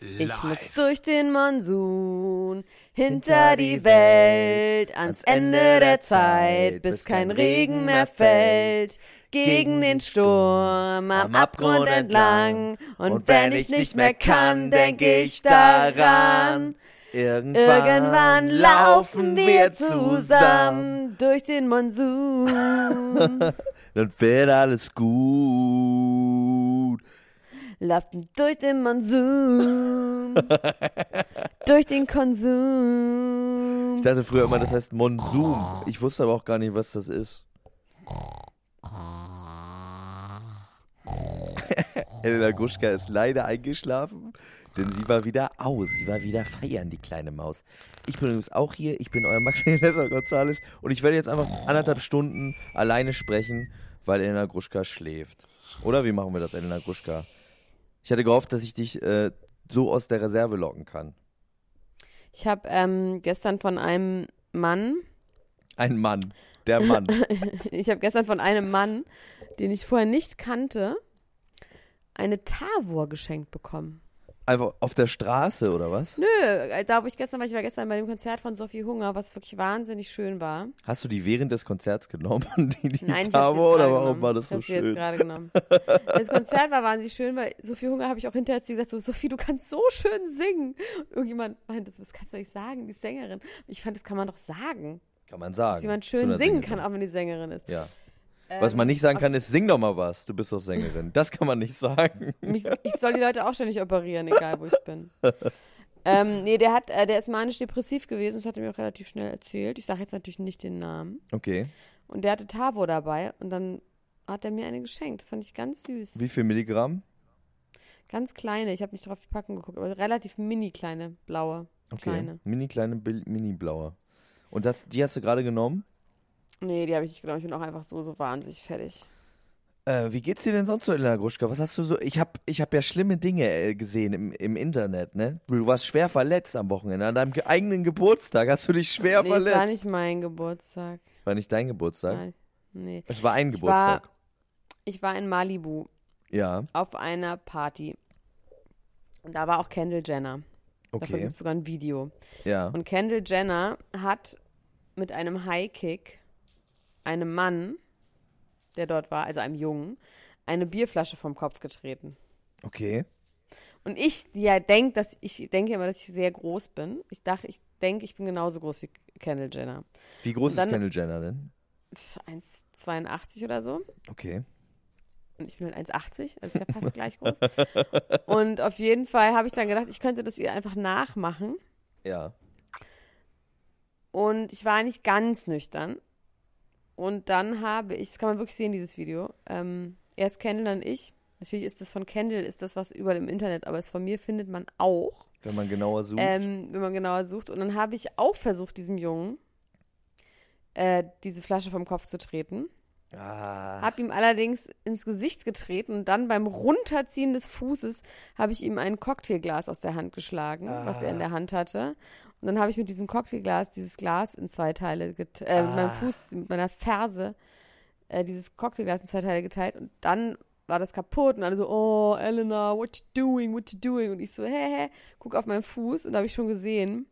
live. Ich muss durch den Monsun, hinter die Welt, ans Ende der Zeit, bis kein Regen mehr fällt. Gegen den Sturm, am Abgrund entlang. Und wenn ich nicht mehr kann, denke ich daran. Irgendwann laufen wir zusammen durch den Monsun. Dann wird alles gut. Laufen durch den Monsun. durch den Konsum. Ich dachte früher immer, das heißt Monsum. Ich wusste aber auch gar nicht, was das ist. Elena Gruschka ist leider eingeschlafen, denn sie war wieder aus. Sie war wieder feiern, die kleine Maus. Ich bin übrigens auch hier. Ich bin euer Maximilian Gonzales und ich werde jetzt einfach anderthalb Stunden alleine sprechen, weil Elena Gruschka schläft. Oder wie machen wir das, Elena Gruschka? Ich hatte gehofft, dass ich dich äh, so aus der Reserve locken kann. Ich habe ähm, gestern von einem Mann, Ein Mann. Der Mann. ich habe gestern von einem Mann, den ich vorher nicht kannte, eine Tavor geschenkt bekommen. Einfach auf der Straße oder was? Nö, äh, da wo ich gestern war, ich war gestern bei dem Konzert von Sophie Hunger, was wirklich wahnsinnig schön war. Hast du die während des Konzerts genommen? Die, die Nein, ich jetzt oder warum genommen. war das ich so hab sie jetzt schön? gerade genommen. Das Konzert war wahnsinnig schön, weil Sophie Hunger habe ich auch hinterher zu gesagt, so, Sophie, du kannst so schön singen. Und irgendjemand meinte, das kannst du nicht sagen, die Sängerin. Ich fand, das kann man doch sagen, Kann man sagen. dass jemand schön singen Sängerin. kann, auch wenn die Sängerin ist. Ja. Was man nicht sagen kann, ist, sing doch mal was. Du bist doch Sängerin. Das kann man nicht sagen. Mich, ich soll die Leute auch ständig operieren, egal wo ich bin. ähm, nee, der hat, äh, der ist manisch-depressiv gewesen, das hat er mir auch relativ schnell erzählt. Ich sage jetzt natürlich nicht den Namen. Okay. Und der hatte Tavo dabei und dann hat er mir eine geschenkt. Das fand ich ganz süß. Wie viel Milligramm? Ganz kleine, ich habe nicht drauf die Packung geguckt, aber relativ mini kleine, blaue. Okay. Kleine. Mini kleine Mini blaue. Und das, die hast du gerade genommen? Nee, die habe ich nicht genommen. Ich bin auch einfach so, so wahnsinnig fertig. Äh, wie geht's dir denn sonst so, Elena Gruschka? Was hast du so? Ich hab, ich hab ja schlimme Dinge äh, gesehen im, im Internet, ne? Du warst schwer verletzt am Wochenende. An deinem ge- eigenen Geburtstag hast du dich schwer nee, verletzt. war nicht mein Geburtstag. War nicht dein Geburtstag? Nein. Nee. Es war ein Ich Geburtstag. war, ich war in Malibu ja, auf einer Party. Und da war auch Kendall Jenner. Davon okay. gibt es sogar ein Video. Ja. Und Kendall Jenner hat mit einem High-Kick einem Mann, der dort war, also einem Jungen, eine Bierflasche vom Kopf getreten. Okay. Und ich, die ja denkt, dass ich denke immer, dass ich sehr groß bin. Ich dachte, ich denke, ich bin genauso groß wie Kendall Jenner. Wie groß dann- ist Kendall Jenner denn? 1,82 oder so. Okay. Und ich bin halt 1,80, also ist ja fast gleich groß. Und auf jeden Fall habe ich dann gedacht, ich könnte das ihr einfach nachmachen. Ja. Und ich war nicht ganz nüchtern. Und dann habe ich, das kann man wirklich sehen, dieses Video. Ähm, erst Kendall, dann ich. Natürlich ist das von Kendall, ist das was überall im Internet, aber es von mir findet man auch, Wenn man genauer sucht. ähm, wenn man genauer sucht. Und dann habe ich auch versucht, diesem Jungen äh, diese Flasche vom Kopf zu treten. ah. Hab ihm allerdings ins Gesicht getreten und dann beim Runterziehen des Fußes habe ich ihm ein Cocktailglas aus der Hand geschlagen, was er in der Hand hatte. Und dann habe ich mit diesem Cocktailglas dieses Glas in zwei Teile geteilt, äh, mit meinem Fuß, mit meiner Ferse äh, dieses Cocktailglas in zwei Teile geteilt und dann war das kaputt und alle so, oh, Elena, what you doing, what you doing? Und ich so, hä, hä, guck auf meinen Fuß und da habe ich schon gesehen,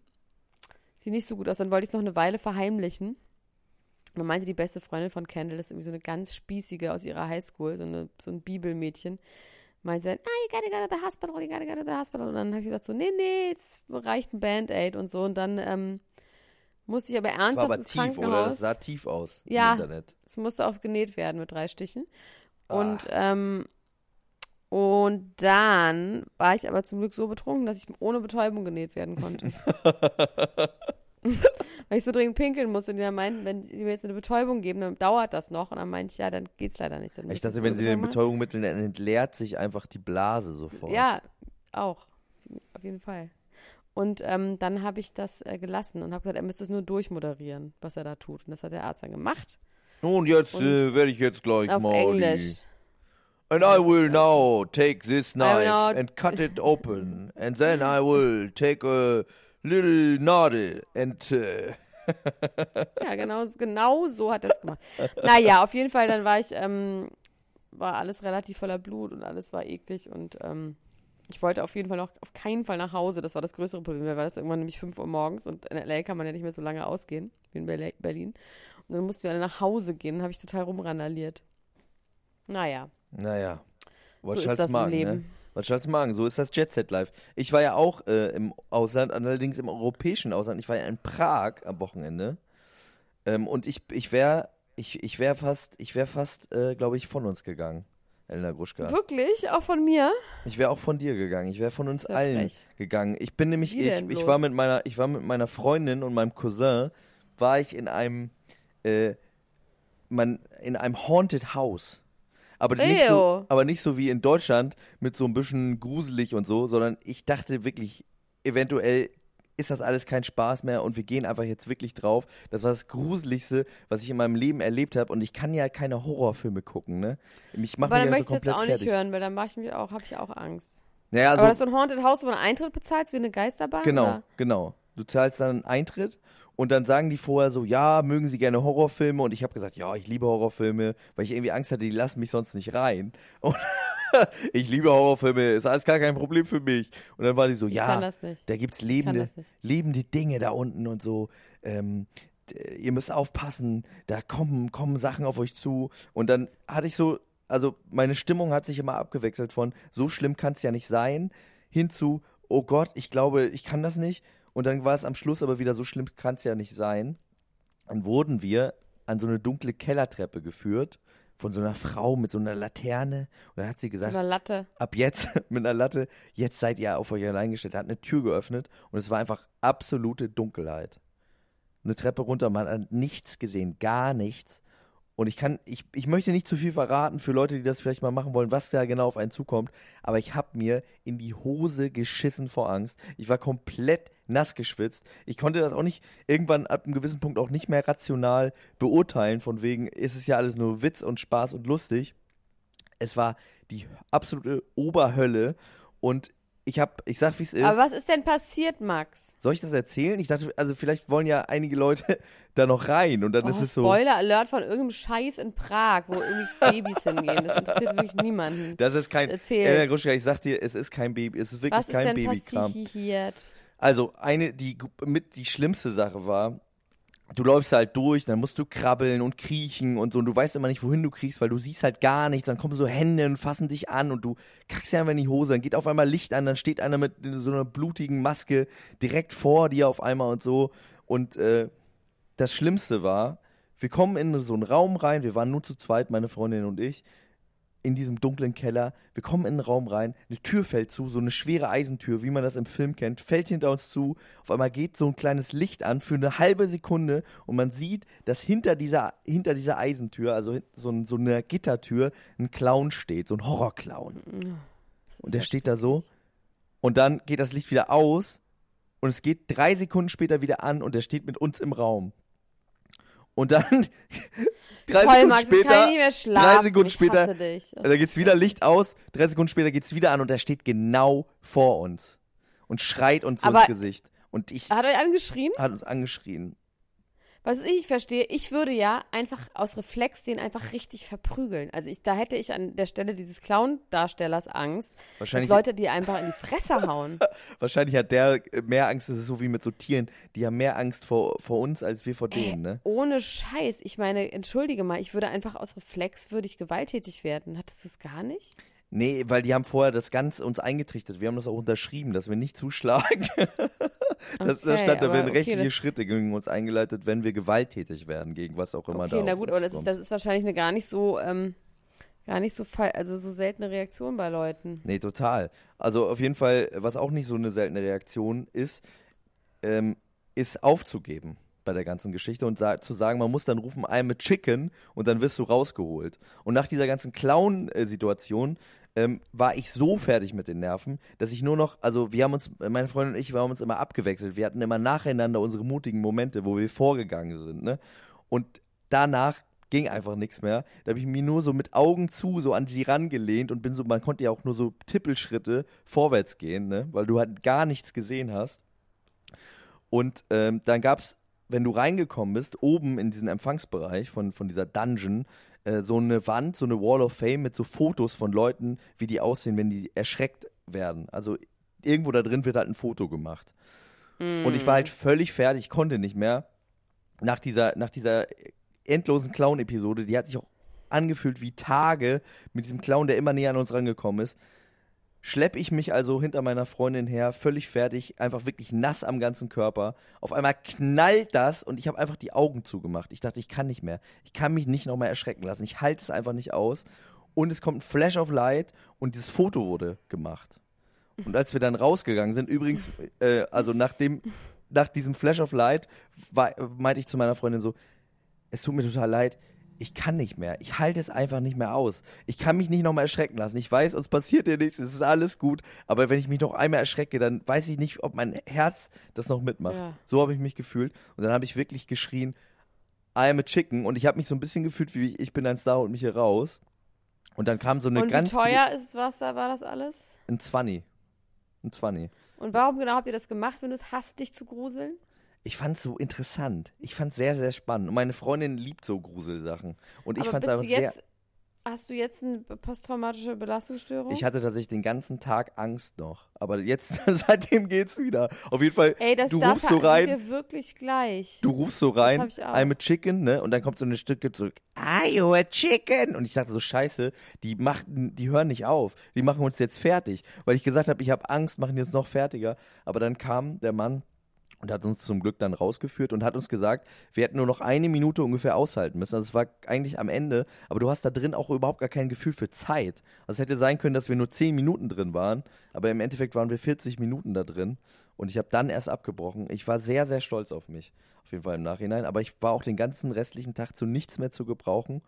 sieht nicht so gut aus. Dann wollte ich es noch eine Weile verheimlichen. Und dann meinte die beste Freundin von Kendall, das ist irgendwie so eine ganz spießige aus ihrer Highschool, so, eine, so ein Bibelmädchen, meinte ah, you gotta go to the hospital, you gotta go to the hospital. Und dann habe ich gesagt so, nee, nee, jetzt reicht ein Band-Aid und so. Und dann ähm, musste ich aber Das war ernsthaft aber ins tief, oder? Krankenhaus. Das sah tief aus Ja. im Internet. Es musste auch genäht werden mit drei Stichen. Ah. Und, ähm, und dann war ich aber zum Glück so betrunken, dass ich ohne Betäubung genäht werden konnte. Weil ich so dringend pinkeln musste und die dann meinten, wenn die mir jetzt eine Betäubung geben, dann dauert das noch. Und dann meinte ich, ja, dann geht's leider nicht. Dann Ich dachte, Sie wenn sie den Betäubung mitteln, dann entleert sich einfach die Blase sofort. Ja, auch. Auf jeden Fall. Und ähm, dann habe ich das äh, gelassen und habe gesagt, er müsste es nur durchmoderieren, was er da tut. Und das hat der Arzt dann gemacht. Und jetzt Und äh, werde ich jetzt gleich Auf mal Englisch. And I will now take this knife and cut it open. And then I will take a little Nadel and... Äh, Ja, genau, genau so hat er es gemacht. Naja, auf jeden Fall, dann war ich, ähm, war alles relativ voller Blut und alles war eklig und ähm, ich wollte auf jeden Fall noch auf keinen Fall nach Hause. Das war das größere Problem, weil das irgendwann nämlich 5 Uhr morgens und in LA kann man ja nicht mehr so lange ausgehen wie in Berlin. Und dann mussten wir alle nach Hause gehen, habe ich total rumrandaliert. Naja, naja, was so ist soll's das im machen, Leben. ne? Was soll's machen? So ist das Jet Set Live. Ich war ja auch äh, im Ausland, allerdings im europäischen Ausland. Ich war ja in Prag am Wochenende. Ähm, und ich, ich wäre ich, ich wär fast, ich wär fast äh, glaube ich, von uns gegangen, Elena Gruschka. Wirklich? Auch von mir? Ich wäre auch von dir gegangen. Ich wäre von uns wär allen frech. gegangen. Ich bin nämlich, ich, ich war mit meiner, ich war mit meiner Freundin und meinem Cousin, war ich in einem, äh, man, in einem Haunted House. Aber nicht, so, aber nicht so wie in Deutschland mit so ein bisschen gruselig und so, sondern ich dachte wirklich, eventuell ist das alles kein Spaß mehr und wir gehen einfach jetzt wirklich drauf. Das war das Gruseligste, was ich in meinem Leben erlebt habe und ich kann ja keine Horrorfilme gucken, ne? Ich mache Aber dann so möchte ich jetzt komplett auch fertig. nicht hören, weil dann mache ich mich auch, habe ich auch Angst. Naja, also, Aber das ist so ein Haunted House, wo man Eintritt bezahlt, wie eine Geisterbahn? Genau, Oder? genau. Du zahlst dann einen Eintritt und dann sagen die vorher so, ja, mögen sie gerne Horrorfilme? Und ich habe gesagt, ja, ich liebe Horrorfilme, weil ich irgendwie Angst hatte, die lassen mich sonst nicht rein. Und ich liebe Horrorfilme, ist alles gar kein Problem für mich. Und dann war die so, ja, da gibt's lebende, lebende Dinge da unten und so. Ähm, ihr müsst aufpassen, da kommen, kommen Sachen auf euch zu. Und dann hatte ich so, also meine Stimmung hat sich immer abgewechselt von, so schlimm kann es ja nicht sein, hin zu, oh Gott, ich glaube, ich kann das nicht. Und dann war es am Schluss aber wieder, so schlimm kann es ja nicht sein. Dann wurden wir an so eine dunkle Kellertreppe geführt von so einer Frau mit so einer Laterne. Und dann hat sie gesagt, eine Latte. ab jetzt mit einer Latte, jetzt seid ihr auf euch allein gestellt. Er hat eine Tür geöffnet und es war einfach absolute Dunkelheit. Eine Treppe runter, man hat nichts gesehen, gar nichts. Und ich kann, ich, ich möchte nicht zu viel verraten für Leute, die das vielleicht mal machen wollen, was da genau auf einen zukommt. Aber ich habe mir in die Hose geschissen vor Angst. Ich war komplett nass geschwitzt. Ich konnte das auch nicht irgendwann ab einem gewissen Punkt auch nicht mehr rational beurteilen. Von wegen, ist es ja alles nur Witz und Spaß und lustig. Es war die absolute Oberhölle. Und ich habe, ich sag, wie es ist. Aber was ist denn passiert, Max? Soll ich das erzählen? Ich dachte, also vielleicht wollen ja einige Leute da noch rein und dann Oh, ist es so. Spoiler Alert von irgendeinem Scheiß in Prag, wo irgendwie Babys hingehen. Das interessiert wirklich niemanden. Das ist kein. Erzähl's. Elena Gruschka, ich sag dir, es ist kein Baby, es ist wirklich Was ist kein denn Babykram. passiert? Also eine, die mit die schlimmste Sache war, du läufst halt durch, dann musst du krabbeln und kriechen und so und du weißt immer nicht, wohin du kriechst, weil du siehst halt gar nichts, dann kommen so Hände und fassen dich an und du kackst dir einfach in die Hose, dann geht auf einmal Licht an, dann steht einer mit so einer blutigen Maske direkt vor dir auf einmal und so. Und äh, das Schlimmste war, wir kommen in so einen Raum rein, wir waren nur zu zweit, meine Freundin und ich, in diesem dunklen Keller. Wir kommen in den Raum rein, eine Tür fällt zu, so eine schwere Eisentür, wie man das im Film kennt, fällt hinter uns zu. Auf einmal geht so ein kleines Licht an für eine halbe Sekunde und man sieht, dass hinter dieser, hinter dieser Eisentür, also so, so eine Gittertür, ein Clown steht, so ein Horrorclown. Und der steht da so. Und dann geht das Licht wieder aus und es geht drei Sekunden später wieder an und der steht mit uns im Raum. Und dann drei Toll, Sekunden Max, später, kann ich mehr schlafen. Sekunden ich später. Das da geht's wieder Licht aus, drei Sekunden später geht's wieder an und er steht genau vor uns und schreit uns so ins Gesicht. Und ich Hat er euch angeschrien? hat uns angeschrien. Was ich verstehe, ich würde ja einfach aus Reflex den einfach richtig verprügeln. Also ich, da hätte ich an der Stelle dieses Clown-Darstellers Angst, Wahrscheinlich- dass Leute die einfach in die Fresse hauen. Wahrscheinlich hat der mehr Angst, das ist so wie mit so Tieren, die haben mehr Angst vor, vor uns als wir vor denen, ne? Ohne Scheiß. Ich meine, entschuldige mal, ich würde einfach aus Reflex würde ich gewalttätig werden. Hattest du es gar nicht? Nee, weil die haben vorher das ganz uns eingetrichtert. Wir haben das auch unterschrieben, dass wir nicht zuschlagen. das, da Okay, stand, da werden okay, rechtliche das- Schritte gegen uns eingeleitet, wenn wir gewalttätig werden, gegen was auch immer da Okay, na gut, aber das ist, das ist wahrscheinlich eine gar nicht so, ähm, gar nicht so also so seltene Reaktion bei Leuten. Nee, total. Also auf jeden Fall, was auch nicht so eine seltene Reaktion ist, ähm, ist aufzugeben bei der ganzen Geschichte und sa zu sagen, man muss dann rufen, I'm a chicken und dann wirst du rausgeholt. Und nach dieser ganzen Clown-Situation ähm, war ich so fertig mit den Nerven, dass ich nur noch, also wir haben uns, meine Freundin und ich, wir haben uns immer abgewechselt. Wir hatten immer nacheinander unsere mutigen Momente, wo wir vorgegangen sind, ne? Und danach ging einfach nichts mehr. Da habe ich mich nur so mit Augen zu so an sie rangelehnt und bin so, man konnte ja auch nur so Tippelschritte vorwärts gehen, ne? Weil du halt gar nichts gesehen hast. Und ähm, dann gab's, wenn du reingekommen bist, oben in diesen Empfangsbereich von, von dieser Dungeon, äh, so eine Wand, so eine Wall of Fame mit so Fotos von Leuten, wie die aussehen, wenn die erschreckt werden. Also irgendwo da drin wird halt ein Foto gemacht. Und ich war halt völlig fertig, ich konnte nicht mehr. Nach dieser, nach dieser endlosen Clown-Episode, die hat sich auch angefühlt wie Tage mit diesem Clown, der immer näher an uns rangekommen ist. Schlepp ich mich also hinter meiner Freundin her, völlig fertig, einfach wirklich nass am ganzen Körper. Auf einmal knallt das und ich habe einfach die Augen zugemacht. Ich dachte, ich kann nicht mehr. Ich kann mich nicht nochmal erschrecken lassen. Ich halte es einfach nicht aus. Und es kommt ein Flash of Light und dieses Foto wurde gemacht. Und als wir dann rausgegangen sind, übrigens, äh, also nach dem, nach diesem Flash of Light, war, meinte ich zu meiner Freundin so, es tut mir total leid, ich kann nicht mehr. Ich halte es einfach nicht mehr aus. Ich kann mich nicht nochmal erschrecken lassen. Ich weiß, uns passiert ja nichts, es ist alles gut. Aber wenn ich mich noch einmal erschrecke, dann weiß ich nicht, ob mein Herz das noch mitmacht. Ja. So habe ich mich gefühlt. Und dann habe ich wirklich geschrien, I am a chicken. Und ich habe mich so ein bisschen gefühlt, wie ich bin ein Star und mich hier raus. Und dann kam so eine Und wie ganz teuer ist was da war das alles? ein Zwanni. Ein Zwanni. Und warum genau habt ihr das gemacht, wenn du es hasst, dich zu gruseln? Ich fand's so interessant. Ich fand's sehr, sehr spannend. Und meine Freundin liebt so Gruselsachen. Und ich fand's bist einfach sehr. hast du jetzt eine posttraumatische Belastungsstörung? Ich hatte tatsächlich den ganzen Tag Angst noch. Aber jetzt, seitdem geht's wieder. Auf jeden Fall, Ey, das du da rufst so sind rein, wir wirklich gleich. du rufst so rein, hab ich auch. I'm a chicken, ne? Und dann kommt so eine Stücke zurück, are you a chicken? Und ich dachte so, scheiße, die machten, die hören nicht auf. Die machen uns jetzt fertig. Weil ich gesagt habe, ich habe Angst, machen die uns noch fertiger. Aber dann kam der Mann und hat uns zum Glück dann rausgeführt und hat uns gesagt, wir hätten nur noch eine Minute ungefähr aushalten müssen. Also es war eigentlich am Ende, aber du hast da drin auch überhaupt gar kein Gefühl für Zeit. Also es hätte sein können, dass wir nur zehn Minuten drin waren, aber im Endeffekt waren wir 40 Minuten da drin und ich habe dann erst abgebrochen. Ich war sehr, sehr stolz auf mich, auf jeden Fall im Nachhinein, aber ich war auch den ganzen restlichen Tag zu nichts mehr zu gebrauchen.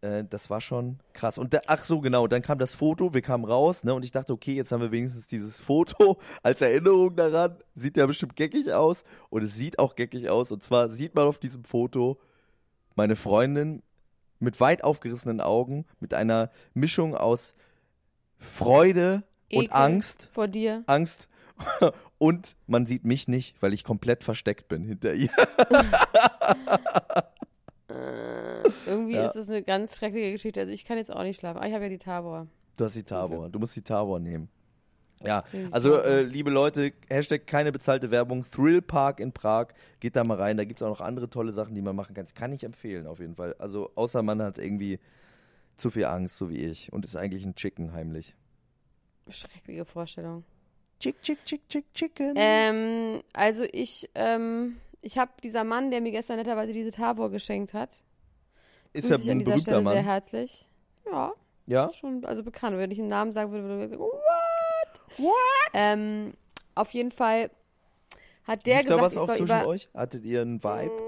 Äh, das war schon krass. Und da, ach so, genau, dann kam das Foto, wir kamen raus, ne, und ich dachte, okay, jetzt haben wir wenigstens dieses Foto als Erinnerung daran. Sieht ja bestimmt geckig aus. Und es sieht auch geckig aus. Und zwar sieht man auf diesem Foto meine Freundin mit weit aufgerissenen Augen, mit einer Mischung aus Freude und Ekel Angst. Vor dir. Angst. Und man sieht mich nicht, weil ich komplett versteckt bin hinter ihr. Irgendwie Ja. ist es eine ganz schreckliche Geschichte. Also ich kann jetzt auch nicht schlafen. Ah, ich habe ja die Tabor. Du hast die Tabor. Du musst die Tabor nehmen. Ja, also äh, liebe Leute, Hashtag keine bezahlte Werbung, Thrill Park in Prag, geht da mal rein, da gibt's auch noch andere tolle Sachen, die man machen kann. Das kann ich empfehlen auf jeden Fall. Also außer man hat irgendwie zu viel Angst, so wie ich, und ist eigentlich ein Chicken heimlich. Schreckliche Vorstellung. Chick, chick, chick, chick, chicken. Ähm, also ich, ähm, ich habe dieser Mann, der mir gestern netterweise diese Tabor geschenkt hat, ist ja ich an ein dieser berühmter Stelle sehr Mann. herzlich. Ja, Ja? schon, also bekannt. Wenn ich einen Namen sagen würde, würde man sagen, what? What? Ähm, auf jeden Fall hat der Ist da gesagt, was ich auch soll zwischen über... euch? Hattet ihr einen Vibe?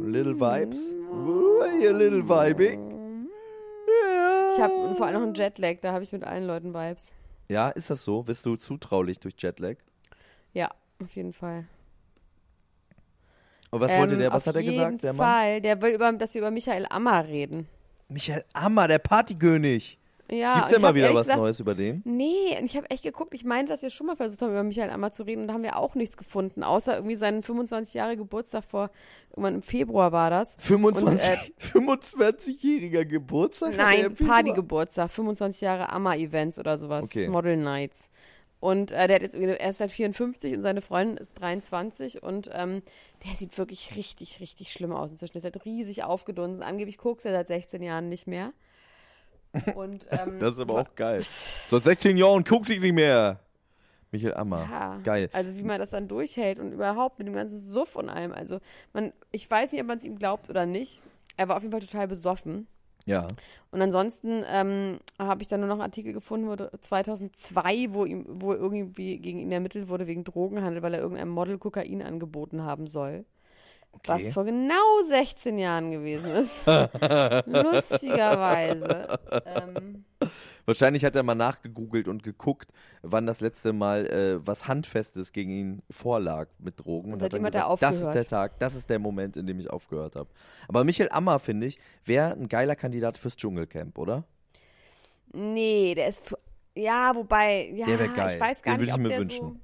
Little Vibes? Uh, ihr little Vibing? Ich habe vor allem noch einen Jetlag, da habe ich mit allen Leuten Vibes. Ja, ist das so? Bist du zutraulich durch Jetlag? Ja, auf jeden Fall. Und was wollte Ähm, der, was hat er gesagt, der Mann? Fall, der will über, dass wir über Michael Ammer reden. Michael Ammer, der Partykönig. Ja, Gibt's ich mal wieder was gesagt- Neues über den? Nee, und ich habe echt geguckt, ich meinte, dass wir schon mal versucht haben, über Michael Ammer zu reden und da haben wir auch nichts gefunden, außer irgendwie seinen 25 Jahre Geburtstag vor, irgendwann im Februar war das. 25, äh, 25-jähriger Geburtstag? Nein? Partygeburtstag, 25 Jahre Ammer-Events oder sowas, Okay. Model Nights. Und äh, der hat jetzt er ist halt 54 und seine Freundin ist 23 und ähm, der sieht wirklich richtig, richtig schlimm aus inzwischen. Der ist halt riesig aufgedunsen. Angeblich guckt er seit 16 Jahren nicht mehr. Und, ähm, Das ist aber auch geil. Seit 16 Jahren guckt sich nicht mehr. Michael Ammer. Ja, Geil. Also wie man das dann durchhält und überhaupt mit dem ganzen Suff und allem. Also man, ich weiß nicht, ob man es ihm glaubt oder nicht. Er war auf jeden Fall total besoffen. Ja. Und ansonsten ähm, habe ich dann nur noch einen Artikel gefunden, wo 2002, wo ihm, wo irgendwie gegen ihn ermittelt wurde wegen Drogenhandel, weil er irgendeinem Model Kokain angeboten haben soll. Okay. Was vor genau 16 Jahren gewesen ist. Lustigerweise. Ähm, Wahrscheinlich hat er mal nachgegoogelt und geguckt, wann das letzte Mal äh, was Handfestes gegen ihn vorlag mit Drogen. Und, Und hat dann seitdem hat gesagt, das ist der Tag, das ist der Moment, in dem ich aufgehört habe. Aber Michael Ammer, finde ich, wäre ein geiler Kandidat fürs Dschungelcamp, oder? Nee, der ist zu. Ja, wobei, ja, Der geil. ich weiß gar Den nicht, ich ob mir der wünschen. so.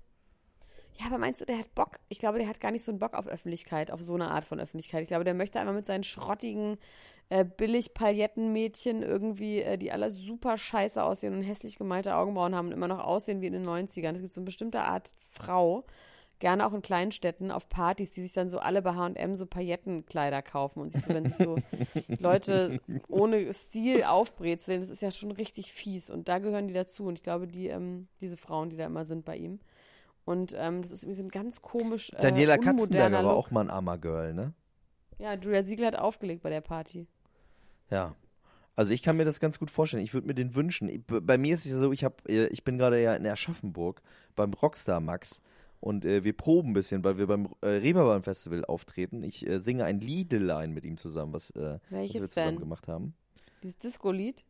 Ja, aber meinst du, der hat Bock? Ich glaube, der hat gar nicht so einen Bock auf Öffentlichkeit, auf so eine Art von Öffentlichkeit. Ich glaube, der möchte einfach mit seinen schrottigen, äh, billig Palettenmädchen irgendwie, äh, die alle super scheiße aussehen und hässlich gemalte Augenbrauen haben und immer noch aussehen wie in den 90ern. Es gibt so eine bestimmte Art Frau, gerne auch in kleinen Städten, auf Partys, die sich dann so alle bei H&M so Paillettenkleider kaufen und sich so, wenn sich so Leute ohne Stil aufbrezeln, das ist ja schon richtig fies und da gehören die dazu und ich glaube, die, ähm, diese Frauen, die da immer sind bei ihm und ähm, das ist irgendwie so ein ganz komisch äh, Daniela Katzenberger war auch mal ein Ammer-Girl, ne? Ja, Julia Siegel hat aufgelegt bei der Party. Ja. Also ich kann mir das ganz gut vorstellen. Ich würde mir den wünschen. Bei mir ist es ja so, ich hab, äh, ich bin gerade ja in Aschaffenburg beim Rockstar Max und äh, wir proben ein bisschen, weil wir beim äh, Reeperbahn Festival auftreten. Ich äh, singe ein Liedelein mit ihm zusammen, was, äh, was wir zusammen denn? gemacht haben. Dieses Disco-Lied.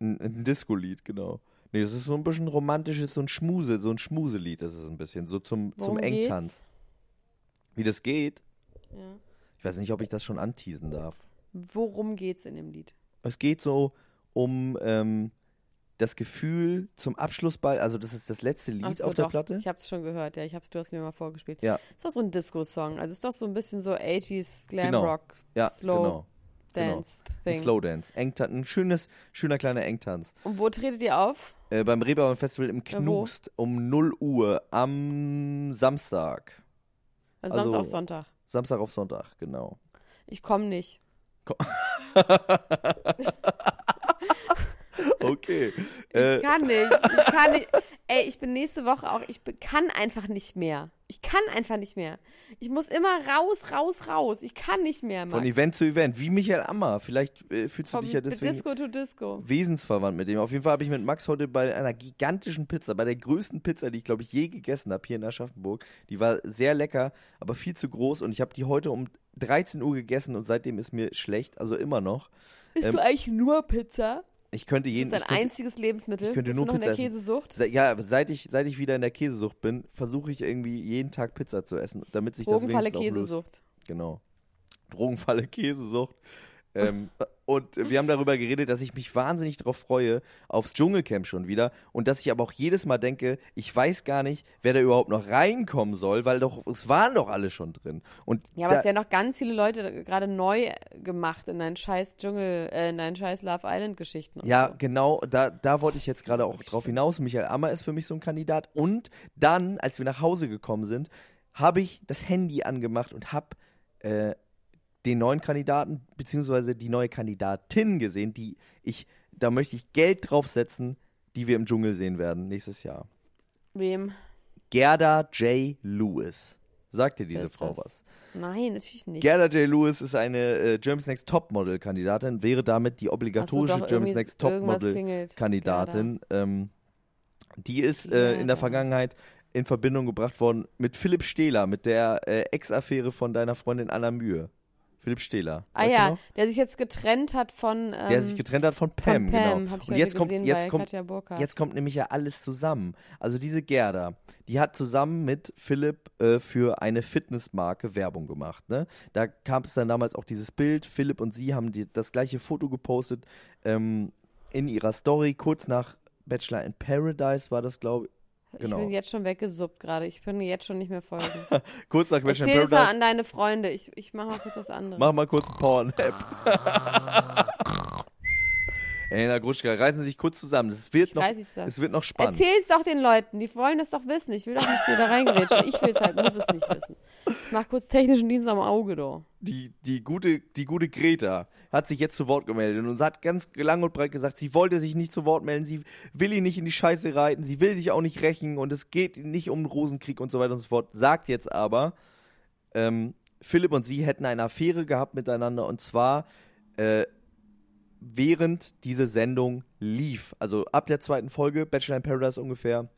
Ein, ein Disco-Lied, genau. Nee, das ist so ein bisschen romantisches, so ein Schmuse, so ein Schmuselied ist es ein bisschen, so zum, zum Engtanz. geht's? Wie das geht, Ja. ich weiß nicht, ob ich das schon anteasen darf. Worum geht's in dem Lied? Es geht so um ähm, das Gefühl zum Abschlussball, also das ist das letzte Lied so, auf der doch. Platte. Ich hab's schon gehört, ja. Ich hab's, du hast mir mal vorgespielt. Ja. Ist doch so ein Disco-Song. Also ist doch so ein bisschen so 80s Glam Genau. Ja, Slow genau. genau. Dance Ein Thing. Slow Dance. Engtan ein schönes, schöner kleiner Engtanz. Und wo tretet ihr auf? Äh, beim Reeperbahn Festival im Ja, wo? Knust um 0 Uhr am Samstag. Also, Also- Samstag auf Sonntag. Samstag auf Sonntag, genau. Ich komme nicht. 哈哈 Okay. Ich äh, kann nicht. Ich kann nicht. Ey, ich bin nächste Woche auch. Ich kann einfach nicht mehr. Ich kann einfach nicht mehr. Ich muss immer raus, raus, raus. Ich kann nicht mehr, Max. von Event zu Event, wie Michael Ammer. Vielleicht äh, fühlst du Vom dich ja deswegen Disco to Disco. wesensverwandt mit dem. Auf jeden Fall habe ich mit Max heute bei einer gigantischen Pizza, bei der größten Pizza, die ich glaube ich je gegessen habe hier in Aschaffenburg. Die war sehr lecker, aber viel zu groß und ich habe die heute um 13 Uhr gegessen und seitdem ist mir schlecht, also immer noch. Isst Ähm, du eigentlich nur Pizza? Ich könnte Das jeden ist dein ich könnte, einziges Lebensmittel. ich könnte Bist nur du noch in der Pizza essen. Käsesucht? Se- Ja, seit ich, seit ich wieder in der Käsesucht bin, versuche ich irgendwie jeden Tag Pizza zu essen, damit sich das Drogenfalle wenigstens auch löst. Käsesucht. Genau. Drogenfalle, Käsesucht. Ähm, und wir haben darüber geredet, dass ich mich wahnsinnig darauf freue, aufs Dschungelcamp schon wieder. Und dass ich aber auch jedes Mal denke, ich weiß gar nicht, wer da überhaupt noch reinkommen soll, weil doch, es waren doch alle schon drin. Und Ja, aber es sind ja noch ganz viele Leute gerade neu gemacht in deinen scheiß Dschungel, äh, in deinen scheiß Love Island Geschichten. und ja, so. genau, da, da wollte ich jetzt gerade auch drauf hinaus. Michael Ammer ist für mich so ein Kandidat. Und dann, als wir nach Hause gekommen sind, habe ich das Handy angemacht und habe äh, den neuen Kandidaten beziehungsweise die neue Kandidatin gesehen, die ich, da möchte ich Geld draufsetzen, die wir im Dschungel sehen werden nächstes Jahr. Wem? Gerda J. Lewis. Sagt dir diese Frau das? was? Nein, natürlich nicht. Gerda J. Lewis ist eine äh, Germany's Next Topmodel-Kandidatin, wäre damit die obligatorische so, Germany's Next. Topmodel-Kandidatin. Ähm, die ist äh, in der. Vergangenheit in Verbindung gebracht worden mit Philipp Stehler, mit der äh, Ex-Affäre von deiner Freundin Anna Mühe. Philipp Stehler. Ah weißt ja, der sich jetzt getrennt hat von. Ähm, Der sich getrennt hat von Pam, von Pam, genau. Hab ich Und jetzt kommt, jetzt kommt. Jetzt kommt nämlich ja alles zusammen. Also diese Gerda, die hat zusammen mit Philipp äh, für eine Fitnessmarke Werbung gemacht. Ne? Da kam es dann damals auch dieses Bild, Philipp und sie haben die, das gleiche Foto gepostet. Ähm, in ihrer Story, kurz nach Bachelor in Paradise war das, glaube ich. Genau. Ich bin jetzt schon weggesuppt gerade. Ich kann jetzt schon nicht mehr folgen. Kurz nach in Erzähl es mal Paradise. an deine Freunde. Ich, ich mache mal kurz was anderes. Mach mal kurz einen Power-Nap. Elena Gruschka, reißen Sie sich kurz zusammen. Es wird, Ich noch, es wird noch spannend. Erzähl es doch den Leuten. Die wollen das doch wissen. Ich will doch nicht hier da reingrätschen. Ich will es halt, muss es nicht wissen. Ich mach kurz technischen Dienst am Auge, doch. die, die, gute, die gute Greta hat sich jetzt zu Wort gemeldet und hat ganz lang und breit gesagt, sie wollte sich nicht zu Wort melden, sie will ihn nicht in die Scheiße reiten, sie will sich auch nicht rächen und es geht nicht um Rosenkrieg und so weiter und so fort. Sagt jetzt aber, ähm, Philipp und sie hätten eine Affäre gehabt miteinander und zwar äh, während diese Sendung lief. Also ab der zweiten Folge, Bachelor in Paradise ungefähr,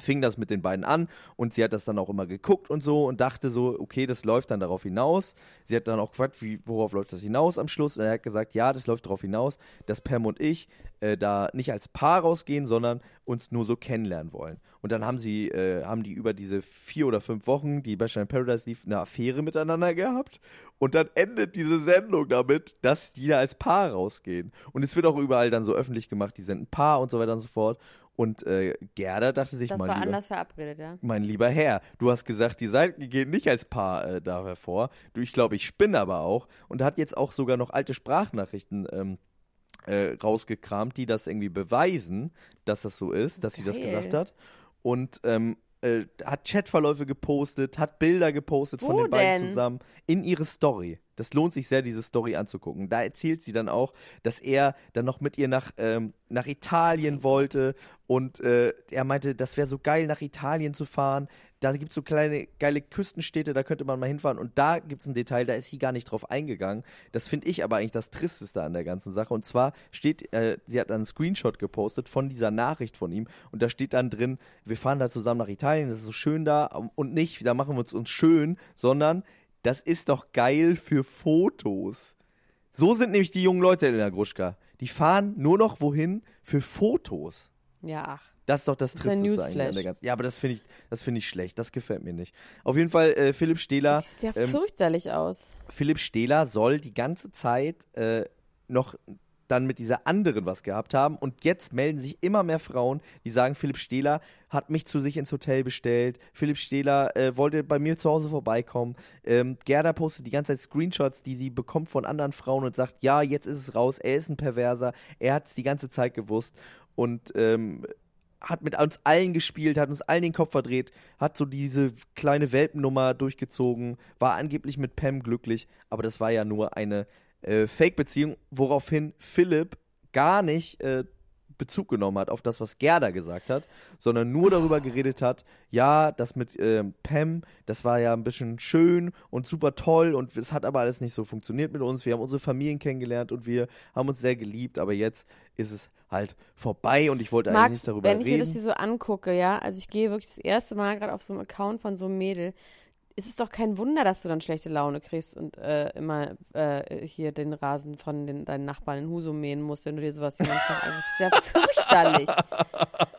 fing das mit den beiden an und sie hat das dann auch immer geguckt und so und dachte so, okay, das läuft dann darauf hinaus. Sie hat dann auch gefragt, wie, worauf läuft das hinaus am Schluss? Und er hat gesagt, ja, das läuft darauf hinaus, dass Pam und ich äh, da nicht als Paar rausgehen, sondern uns nur so kennenlernen wollen. Und dann haben sie, äh, haben die über diese vier oder fünf Wochen, die Bachelor in Paradise lief, eine Affäre miteinander gehabt. Und dann endet diese Sendung damit, dass die da als Paar rausgehen. Und es wird auch überall dann so öffentlich gemacht, die sind ein Paar und so weiter und so fort. Und äh, Gerda dachte sich Das mal war lieber, anders verabredet, ja. mein lieber Herr, du hast gesagt, die Seiten gehen nicht als Paar äh, da hervor. Du, ich glaube, ich spinne aber auch. Und hat jetzt auch sogar noch alte Sprachnachrichten ähm, äh, rausgekramt, die das irgendwie beweisen, dass das so ist, dass sie das Geil. gesagt hat. Und ähm, äh, hat Chatverläufe gepostet, hat Bilder gepostet von Wo den beiden denn? zusammen in ihre Story. Das lohnt sich sehr, diese Story anzugucken. Da erzählt sie dann auch, dass er dann noch mit ihr nach, ähm, nach Italien wollte und äh, er meinte, das wäre so geil, nach Italien zu fahren. Da gibt es so kleine, geile Küstenstädte, da könnte man mal hinfahren. Und da gibt es ein Detail, da ist sie gar nicht drauf eingegangen. Das finde ich aber eigentlich das Tristeste an der ganzen Sache. Und zwar steht, äh, sie hat einen Screenshot gepostet von dieser Nachricht von ihm. Und da steht dann drin, wir fahren da zusammen nach Italien, das ist so schön da. Und nicht, da machen wir uns, uns schön, sondern das ist doch geil für Fotos. So sind nämlich die jungen Leute in der Gruschka. Die fahren nur noch wohin für Fotos. Ja, ach. Das ist doch das Das Tristeste eigentlich an der ganzen. Ja, aber das finde ich, das finde ich schlecht. Das gefällt mir nicht. Auf jeden Fall, äh, Philipp Stehler. Das sieht ja ähm, fürchterlich aus. Philipp Stehler soll die ganze Zeit äh, noch dann mit dieser anderen was gehabt haben. Und jetzt melden sich immer mehr Frauen, die sagen, Philipp Stehler hat mich zu sich ins Hotel bestellt. Philipp Stehler äh, wollte bei mir zu Hause vorbeikommen. Ähm, Gerda postet die ganze Zeit Screenshots, die sie bekommt von anderen Frauen und sagt, ja, jetzt ist es raus, er ist ein Perverser, er hat es die ganze Zeit gewusst. Und ähm, hat mit uns allen gespielt, hat uns allen den Kopf verdreht, hat so diese kleine Welpennummer durchgezogen, war angeblich mit Pam glücklich, aber das war ja nur eine äh, Fake-Beziehung, woraufhin Philipp gar nicht äh, Bezug genommen hat auf das, was Gerda gesagt hat, sondern nur darüber geredet hat, ja, das mit ähm, Pam, das war ja ein bisschen schön und super toll und es hat aber alles nicht so funktioniert mit uns. Wir haben unsere Familien kennengelernt und wir haben uns sehr geliebt, aber jetzt ist es halt vorbei und ich wollte eigentlich Max, nicht darüber wenn ich reden. mir das hier so angucke, ja, also ich gehe wirklich das erste Mal gerade auf so einem Account von so einem Mädel, ist es doch kein Wunder, dass du dann schlechte Laune kriegst und äh, immer äh, hier den Rasen von den, deinen Nachbarn in Husum mähen musst, wenn du dir sowas Tag an- Das ist ja fürchterlich.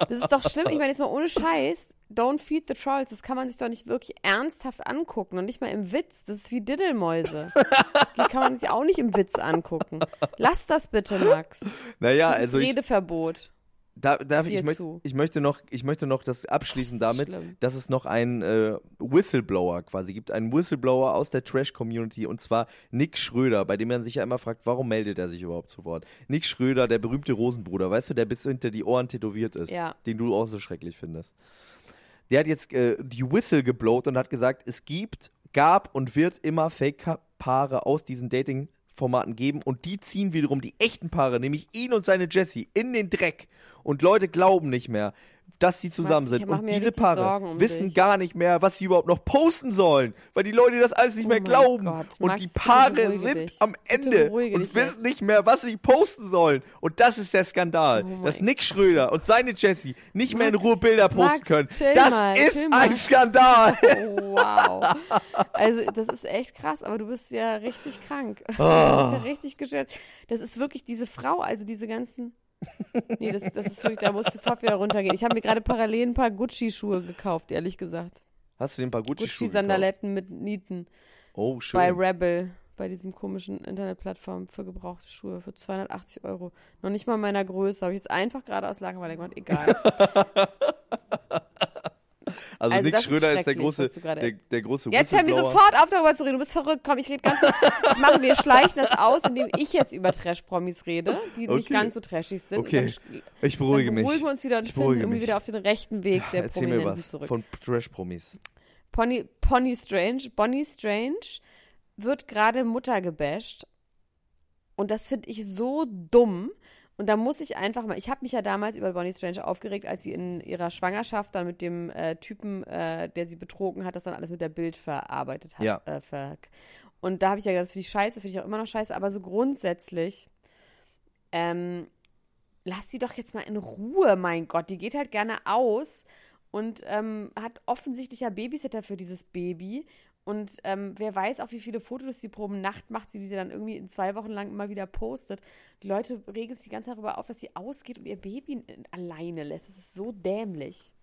Das ist doch schlimm. Ich meine, jetzt mal ohne Scheiß, don't feed the trolls. Das kann man sich doch nicht wirklich ernsthaft angucken und nicht mal im Witz. Das ist wie Diddelmäuse. Die kann man sich auch nicht im Witz angucken. Lass das bitte, Max. naja, Das also ist ich, Redeverbot. Da, darf ich, ich, möchte, zu. ich möchte noch, ich möchte noch das abschließen Das damit, schlimm. dass es noch einen äh, Whistleblower quasi gibt, einen Whistleblower aus der Trash-Community und zwar Nick Schröder, bei dem man sich ja immer fragt, warum meldet er sich überhaupt zu Wort? Nick Schröder, der berühmte Rosenbruder, weißt du, der bis hinter die Ohren tätowiert ist, Ja. den du auch so schrecklich findest. Der hat jetzt äh, die Whistle geblowt und hat gesagt, es gibt, gab und wird immer Fake-Paare aus diesen Dating-Formaten geben und die ziehen wiederum die echten Paare, nämlich ihn und seine Jessie, in den Dreck. Und Leute glauben nicht mehr, dass sie zusammen Max, sind. Und diese Paare um wissen dich. gar nicht mehr, was sie überhaupt noch posten sollen, weil die Leute das alles nicht Oh mehr glauben. Gott. Und Max, die Paare sind dich. am Ende und wissen nicht mehr, was sie posten sollen. Und das ist der Skandal, Oh dass Nick Schröder und seine Jessie nicht mehr in Max, Ruhe Bilder posten Max, können. Das mal, ist ein. Skandal. Oh, wow. Also, das ist echt krass, aber du bist ja richtig krank. Du bist Ah. ja richtig gestört. Das ist wirklich diese Frau, also diese ganzen. Nee, das, das ist wirklich, da musst du sofort wieder runtergehen. Ich habe mir gerade parallel ein paar Gucci-Schuhe gekauft, ehrlich gesagt. Hast du den paar Gucci-Schuhe? Gucci-Sandaletten mit Nieten Oh, schön. bei Rebel. bei diesem komischen Internetplattform für gebrauchte Schuhe für 280 Euro. Noch nicht mal meiner Größe. Habe ich jetzt einfach gerade aus Langeweile gemacht. Egal. Also, Also Nick ist Schröder ist der große, der, der große Jetzt hör mir sofort auf, darüber zu reden. Du bist verrückt. Komm, ich rede ganz kurz. Ich mache, wir schleichen das aus, indem ich jetzt über Trash-Promis rede, die nicht Okay. ganz so trashig sind. Okay, Dann, ich beruhige dann mich. beruhigen wir uns wieder und Ich finden irgendwie mich. wieder auf den rechten Weg der Erzähl mir Prominenten was zurück. von Trash-Promis. Pony, Pony Strange, Bonnie Strange wird gerade Mutter gebasht. Und das finde ich so dumm. Und da muss ich einfach mal, ich habe mich ja damals über Bonnie Strange aufgeregt, als sie in ihrer Schwangerschaft dann mit dem äh, Typen, äh, der sie betrogen hat, das dann alles mit der Bild verarbeitet hat. Ja. Äh, ver und da habe ich ja gesagt, das finde ich scheiße, finde ich auch immer noch scheiße, aber so grundsätzlich, ähm, lass sie doch jetzt mal in Ruhe, mein Gott. Die geht halt gerne aus und ähm, hat offensichtlich ja Babysitter für dieses Baby. Und ähm, wer weiß auch, wie viele Fotos die pro Nacht macht, sie, die sie dann irgendwie in zwei Wochen lang immer wieder postet. Die Leute regen sich die ganze Zeit darüber auf, dass sie ausgeht und ihr Baby alleine lässt. Das ist so dämlich.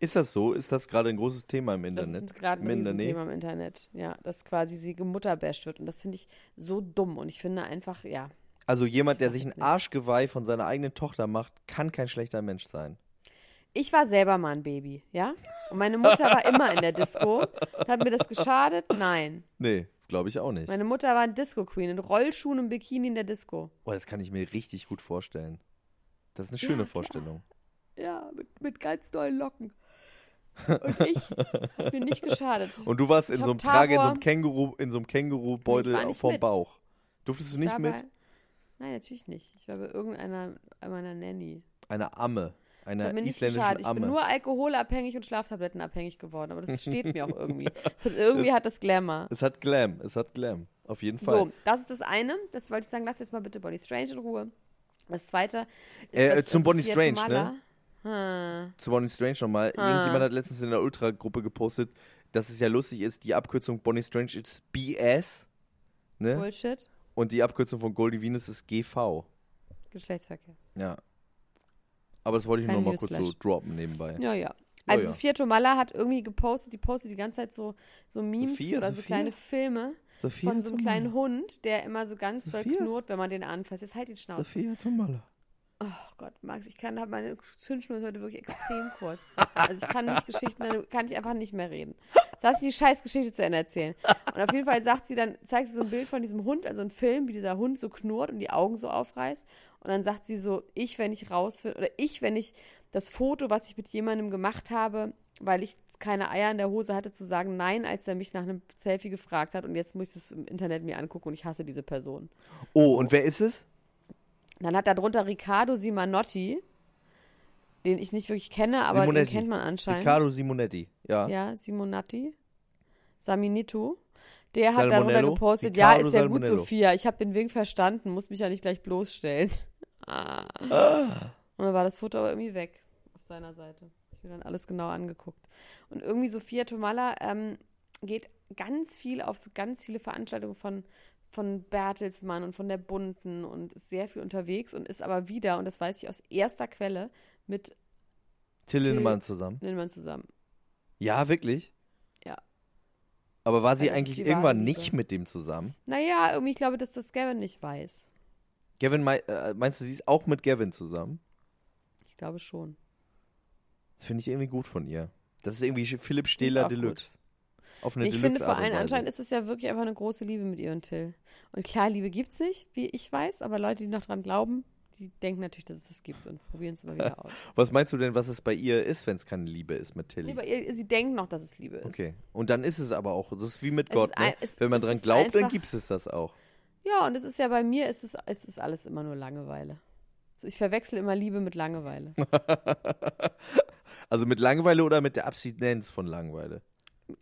Ist das so? Ist das gerade ein großes Thema im Das Internet? ist gerade ein Internet? Thema im Internet. Ja, dass quasi sie gemutterbasht wird. Und das finde ich so dumm. Und ich finde einfach, ja. Also jemand, der sich ein. Arschgeweih von seiner eigenen Tochter macht, kann kein schlechter Mensch sein. Ich war selber mal ein Baby, ja? Und meine Mutter war immer in der Disco. Hat mir das geschadet? Nein. Nee, glaube ich auch nicht. Meine Mutter war ein Disco-Queen, in Rollschuhen und Bikini in der Disco. Oh, das kann ich mir richtig gut vorstellen. Das ist eine Ja, schöne klar. Vorstellung. Ja, mit, mit ganz dollen Locken. Und ich hat mir nicht geschadet. Und du warst in so einem Trage, in so einem Känguru, in so einem Kängurubeutel vom mit. Bauch. Durftest du nicht war mit? Nein, natürlich nicht. Ich war bei irgendeiner meiner Nanny. Einer Amme. Das Einer isländischen geschadet. Ich Amme. bin nur alkoholabhängig und schlaftablettenabhängig geworden. Aber das steht mir auch irgendwie. Das hat, irgendwie hat das Glamour. es hat Glam, es hat Glam. Auf jeden Fall. So, das ist das eine. Das wollte ich sagen. Lass jetzt mal bitte Bonnie Strange in Ruhe. Das zweite ist Äh, dass, zum Bonnie Strange, Tomala- ne? Hm. Zu Bonnie Strange nochmal. Ah. Irgendjemand hat letztens in der Ultra-Gruppe gepostet, dass es ja lustig ist, die Abkürzung Bonnie Strange ist BS. Ne? Bullshit. Und die Abkürzung von Goldie Venus ist GV. Geschlechtsverkehr. Ja. Aber das wollte ich Kein nur mal kurz so droppen nebenbei. Ja, ja. Also ja. Sophia Tomalla hat irgendwie gepostet, die postet die ganze Zeit so, so Memes Sophia, oder so Sophia? kleine Filme Sophia von so einem Tomala. kleinen Hund, der immer so ganz doll Sophia? knurrt, wenn man den anfasst. Jetzt halt die Schnauze. Sophia Tomala. Oh Gott, Max, ich kann, meine Zündschnur ist heute wirklich extrem kurz. Also ich kann nicht Geschichten, dann kann ich einfach nicht mehr reden. Lass die scheiß Geschichte zu Ende erzählen. Und auf jeden Fall sagt sie dann, zeigt sie so ein Bild von diesem Hund, also ein Film, wie dieser Hund so knurrt und die Augen so aufreißt. Und dann sagt sie so, ich, wenn ich rausfinde, oder ich, wenn ich das Foto, was ich mit jemandem gemacht habe, weil ich keine Eier in der Hose hatte, zu sagen nein, als er mich nach einem Selfie gefragt hat und jetzt muss ich es im Internet mir angucken und ich hasse diese Person. Oh, und wer ist es? Dann hat da drunter Riccardo Simanotti, den ich nicht wirklich kenne, aber Simonetti. den kennt man anscheinend. Riccardo Simonetti. Ja. Ja, Simonatti. Saminito. Der hat darunter Salmonello? gepostet, Riccardo ja, ist ja gut. Sophia. Ich habe den Wink verstanden, muss mich ja nicht gleich bloßstellen. Ah. Und dann war das Foto aber irgendwie weg auf seiner Seite. Ich mir dann alles genau angeguckt. Und irgendwie Sophia Tomalla ähm, geht ganz viel auf so ganz viele Veranstaltungen von, von Bertelsmann und von der Bunten und ist sehr viel unterwegs und ist aber wieder, und das weiß ich aus erster Quelle, mit Till- Lindemann zusammen. Lindemann zusammen. Ja, wirklich? Aber war sie Also eigentlich irgendwann Liebe. nicht mit dem zusammen? Naja, irgendwie, ich glaube, dass das Gavin nicht weiß. Gavin, äh, meinst du, sie ist auch mit Gavin zusammen? Ich glaube schon. Das finde ich irgendwie gut von ihr. Das ist irgendwie Philipp Stehler auch gut. Deluxe. Auf eine ich Deluxe finde vor allem, anscheinend ist es ja wirklich einfach eine große Liebe mit ihr und Till. Und klar, Liebe gibt's nicht, wie ich weiß, aber Leute, die noch dran glauben, die denken natürlich, dass es es gibt und probieren es immer wieder aus. Was meinst du denn, was es bei ihr ist, wenn es keine Liebe ist mit Tilly? Nee, bei ihr, sie denken noch, dass es Liebe ist. Okay. Und dann ist es aber auch, das ist wie mit Es Gott, ist ne? ein- es- Wenn man dran glaubt, dann gibt es das auch. Ja, und es ist ja bei mir, ist es, es ist alles immer nur Langeweile. Also ich verwechsel immer Liebe mit Langeweile. Also mit Langeweile oder mit der Abstinenz von Langeweile?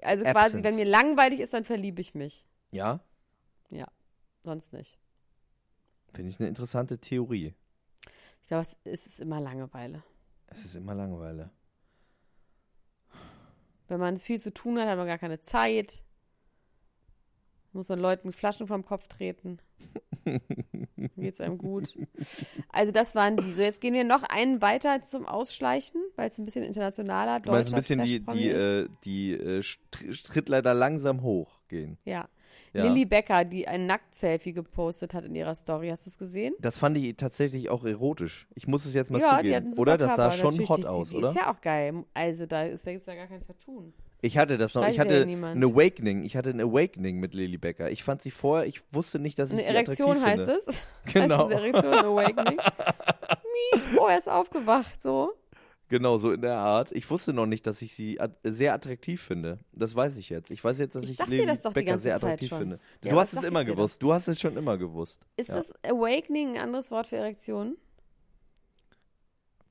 Also quasi, Absence. wenn mir langweilig ist, dann verliebe ich mich. Ja? Sonst nicht. Finde ich eine interessante Theorie. Ich glaube, es es ist immer Langeweile. Es ist immer Langeweile. Wenn man viel zu tun hat, hat man gar keine Zeit. Muss man Leuten Flaschen vom Kopf treten. Dann geht's einem gut. Also das waren die. So, jetzt gehen wir noch einen weiter zum Ausschleichen, weil es ein bisschen internationaler, Du meinst deutscher ein bisschen die, die, ist. äh, die äh, Schrittleiter langsam hochgehen. Ja. Ja. Lilly Becker, die ein Nackt-Selfie gepostet hat in ihrer Story. Hast du es gesehen? Das fand ich tatsächlich auch erotisch. Ich muss es jetzt mal ja, zugeben. Oder? Das sah Körper, schon hot Die- aus, die oder? Ist ja auch geil. Also da, ist- da gibt es ja gar kein Vertun. Ich hatte das noch. Ich Streitet hatte ein Awakening. Ich hatte ein Awakening mit Lily Becker. Ich fand sie vorher, ich wusste nicht, dass ich Eine sie Erektion attraktiv heißt finde. es. Genau. Heißt es Erektion Awakening? Oh, er ist aufgewacht, so. Genau, so in der Art. Ich wusste noch nicht, dass ich sie at sehr attraktiv finde. Das weiß ich jetzt. Ich weiß jetzt, dass Ich ich, die Becker sehr attraktiv finde. Ja, du hast es immer gewusst. Du hast es schon immer gewusst. Ist Ja. das Awakening ein anderes Wort für Erektion?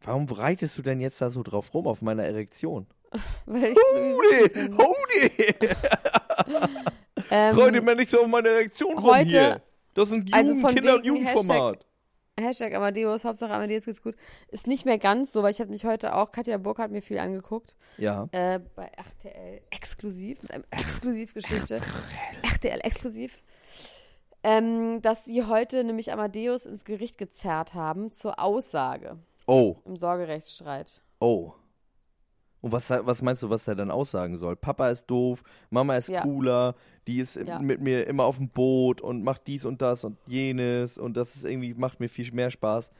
Warum reitest du denn jetzt da so drauf rum auf meiner Erektion? Weil ich so Howdy! Howdy! ähm, Reite mir nicht so auf meine Erektion rum heute- hier. Das ist ein also Jugend, von Kinder- und Jugendformat. Hashtag Amadeus, Hauptsache Amadeus geht's gut. Ist nicht mehr ganz so, weil ich habe mich heute auch, Katja Burg hat mir viel angeguckt, Ja. äh, bei RTL exklusiv, mit einem Exklusivgeschichte. RTL exklusiv. Ähm, dass sie heute nämlich Amadeus ins Gericht gezerrt haben zur Aussage Oh, im Sorgerechtsstreit. oh. Und was, was meinst du, was er dann aussagen soll? Papa ist doof, Mama ist Ja. cooler, die ist Ja. mit mir immer auf dem Boot und macht dies und das und jenes und das ist irgendwie, macht mir viel mehr Spaß.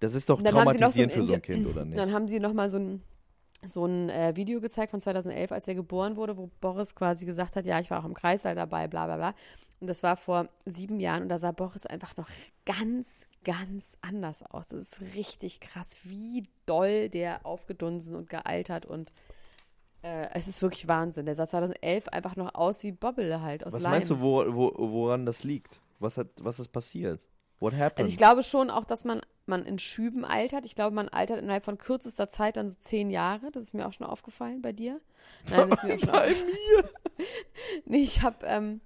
Das ist doch noch so traumatisierend für so ein Kind, oder nicht? Dann haben sie nochmal so ein, so ein äh, Video gezeigt von 2011, als er geboren wurde, wo Boris quasi gesagt hat, ja, ich war auch im Kreissaal dabei, bla bla bla. Und das war vor sieben Jahren und da sah Boris einfach noch ganz, ganz anders aus. Das ist richtig krass, wie doll der aufgedunsen und gealtert und äh, es ist wirklich Wahnsinn. Der sah 2011 einfach noch aus wie Bobble halt aus Was Leim. meinst du, wo, wo, woran das liegt? Was, hat, was ist passiert? What happened? Also ich glaube schon auch, dass man, man in Schüben altert. Ich glaube, man altert innerhalb von kürzester Zeit dann so zehn Jahre. Das ist mir auch schon aufgefallen bei dir. Nein, das ist mir auch schon Bei aufgefallen. Nee, ich habe ähm,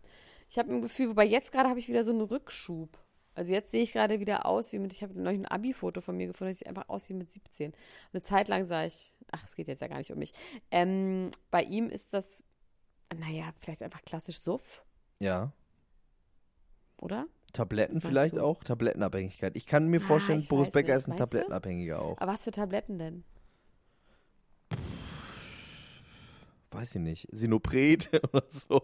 ich hab ein Gefühl, wobei jetzt gerade habe ich wieder so einen Rückschub. Also jetzt sehe ich gerade wieder aus wie mit, ich habe neulich ein Abi-Foto von mir gefunden, dass ich einfach aussehe mit 17. Eine Zeit lang sah ich, ach, es geht jetzt ja gar nicht um mich. Ähm, bei ihm ist das, naja, vielleicht einfach klassisch Suff, ja. oder? Tabletten vielleicht du? auch? Tablettenabhängigkeit. Ich kann mir Ah, vorstellen, Boris Becker nicht. ist ein Meinst du? Tablettenabhängiger auch. Aber was für Tabletten denn? Weiß ich nicht. Sinopret oder so.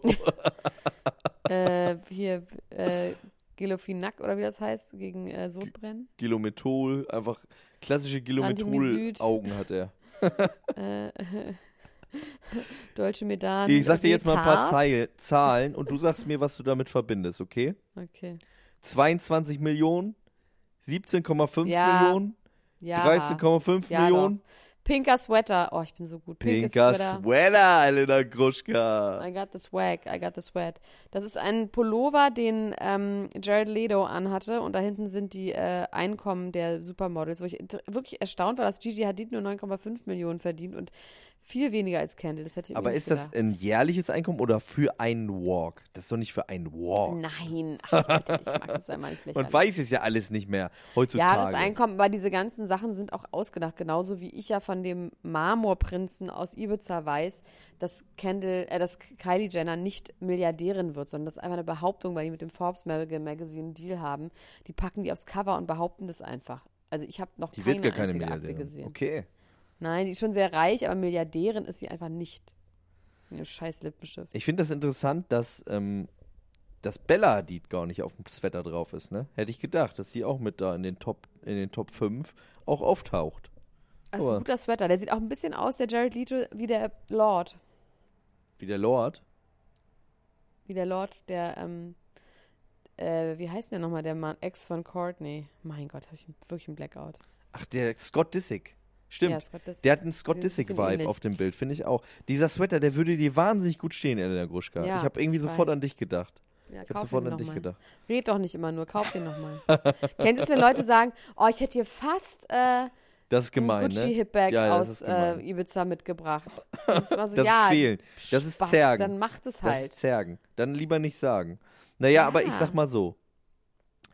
äh, hier äh, Gelofinac oder wie das heißt, gegen äh, Sodbrennen. Gilomethol, einfach klassische Gilomethol-Augen hat er. äh, Dolce Medan. Ich sag dir jetzt mal ein paar Zahlen und du sagst mir, was du damit verbindest, okay? Okay. 22 Millionen, 17,5 Ja. Millionen, Ja. 13,5 Ja, Millionen. Pinker Sweater. Oh, ich bin so gut. Pinker Pinker Sweater. Sweater, Elena Gruschka. I got the swag, I got the sweat. Das ist ein Pullover, den ähm, Jared Leto anhatte und da hinten sind die äh, Einkommen der Supermodels, wo ich wirklich erstaunt war, dass Gigi Hadid nur 9,5 Millionen verdient und viel weniger als Kendall. Das hätte ich Aber ist das ein jährliches Einkommen oder für einen Walk? Das ist doch nicht für einen Walk. Nein, ach, bitte, ich mag das einmal nicht Man weiß es ja alles nicht mehr heutzutage. Ja, das Einkommen, aber diese ganzen Sachen sind auch ausgedacht. Genauso wie ich ja von dem Marmorprinzen aus Ibiza weiß, dass Kendall, äh, dass Kylie Jenner nicht Milliardärin wird, sondern das ist einfach eine Behauptung, weil die mit dem Forbes Mag- Magazine einen Deal haben. Die packen die aufs Cover und behaupten das einfach. Also ich habe noch Die keine wird gar keine einzige Akte Milliardärin. gesehen. Okay. Nein, die ist schon sehr reich, aber Milliardärin ist sie einfach nicht. Mit dem scheiß Lippenstift. Ich finde das interessant, dass, ähm, dass Bella Hadid gar nicht auf dem Sweater drauf ist, ne? Hätte ich gedacht, dass sie auch mit da in den Top, in den Top 5 auch auftaucht. Das ist ein guter Sweater. Der sieht auch ein bisschen aus, der Jared Leto, wie der Lord. Wie der Lord. Wie der Lord, der, ähm, äh, wie heißt der nochmal, der Mann, Ex von Courtney. Mein Gott, habe ich wirklich einen Blackout. Ach, der Scott Disick. Stimmt. Ja. Der hat einen Scott Disick-Vibe auf dem Bild, finde ich auch. Dieser Sweater, der würde dir wahnsinnig gut stehen, Elena Gruschka. Ja, ich habe irgendwie ich sofort weiß. an dich gedacht. Ja, Ich habe sofort an dich mal. gedacht. Red doch nicht immer nur, kauf den nochmal. Kennst du es, wenn Leute sagen, oh, ich hätte dir fast äh, Das ist gemein, ein ne? Gucci-Hipbag Ja, das aus äh. Ibiza mitgebracht. Das ist immer so, Das ja, ist quälen. Das ist Spaß, Zergen. Dann macht es Das halt. ist Zergen. Dann lieber nicht sagen. Naja, aber ich Ja. sag mal so.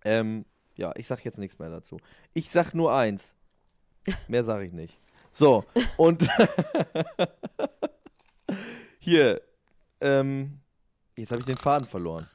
Ähm, ja, ich sag jetzt nichts mehr dazu. Ich sag nur eins. Mehr sage ich nicht. So, und hier, ähm, jetzt habe ich den Faden verloren.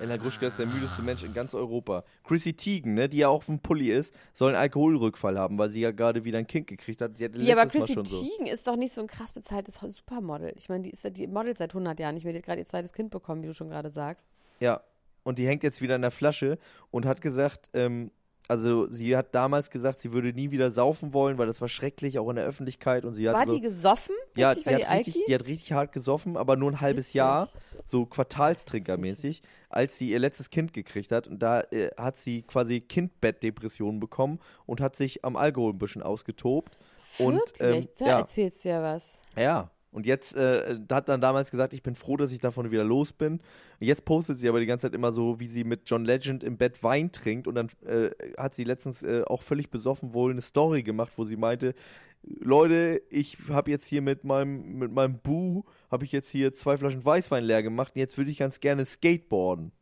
Elena Gruschka ist der müdeste Mensch in ganz Europa. Chrissy Teigen, ne, die ja auch auf dem Pulli ist, soll einen Alkoholrückfall haben, weil sie ja gerade wieder ein Kind gekriegt hat. Ja, aber Chrissy schon so. Teigen ist doch nicht so ein krass bezahltes Supermodel. Ich meine, die ist ja die Model seit 100 Jahren nicht mehr. Die hat gerade ihr zweites Kind bekommen, wie du schon gerade sagst. Ja. Und die hängt jetzt wieder in der Flasche und hat gesagt, ähm, also sie hat damals gesagt, sie würde nie wieder saufen wollen, weil das war schrecklich, auch in der Öffentlichkeit. Und sie hat War so, die gesoffen? ja, Richtig, die hat, die richtig, die hat richtig hart gesoffen, aber nur ein halbes Witzig. Jahr, so Quartalstrinkermäßig, als sie ihr letztes Kind gekriegt hat. Und da äh, hat sie quasi Kindbettdepressionen bekommen und hat sich am Alkohol ein bisschen ausgetobt. Und Wirklich? ähm, da ja, erzählst du ja was. ja. Und jetzt äh, hat dann damals gesagt, ich bin froh, dass ich davon wieder los bin. Und jetzt postet sie aber die ganze Zeit immer so, wie sie mit John Legend im Bett Wein trinkt. Und dann äh, hat sie letztens äh, auch völlig besoffen wohl eine Story gemacht, wo sie meinte, Leute, ich habe jetzt hier mit meinem mit meinem Bu habe ich jetzt hier zwei Flaschen Weißwein leer gemacht und jetzt würde ich ganz gerne skateboarden.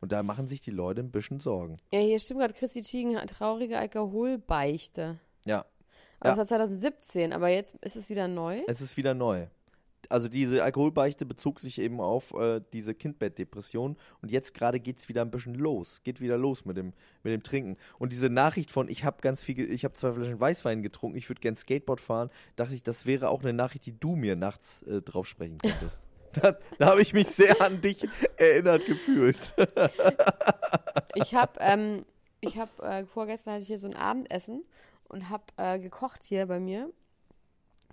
Und da machen sich die Leute ein bisschen Sorgen. Ja, hier stimmt gerade, Chrissy Teigen hat traurige Alkoholbeichte. Ja, Aber Ja. das war 2017, aber jetzt ist es wieder neu. es ist wieder neu. Also diese Alkoholbeichte bezog sich eben auf äh, diese Kindbettdepression und jetzt gerade geht's wieder ein bisschen los, geht wieder los mit dem mit dem Trinken und diese Nachricht von ich habe ganz viel, ich habe zwei Flaschen Weißwein getrunken, ich würde gern Skateboard fahren, dachte ich, das wäre auch eine Nachricht, die du mir nachts äh, drauf sprechen könntest. da da habe ich mich sehr an dich erinnert gefühlt. Ich habe, ähm, ich habe, äh, vorgestern hatte ich hier so ein Abendessen und habe äh, gekocht hier bei mir.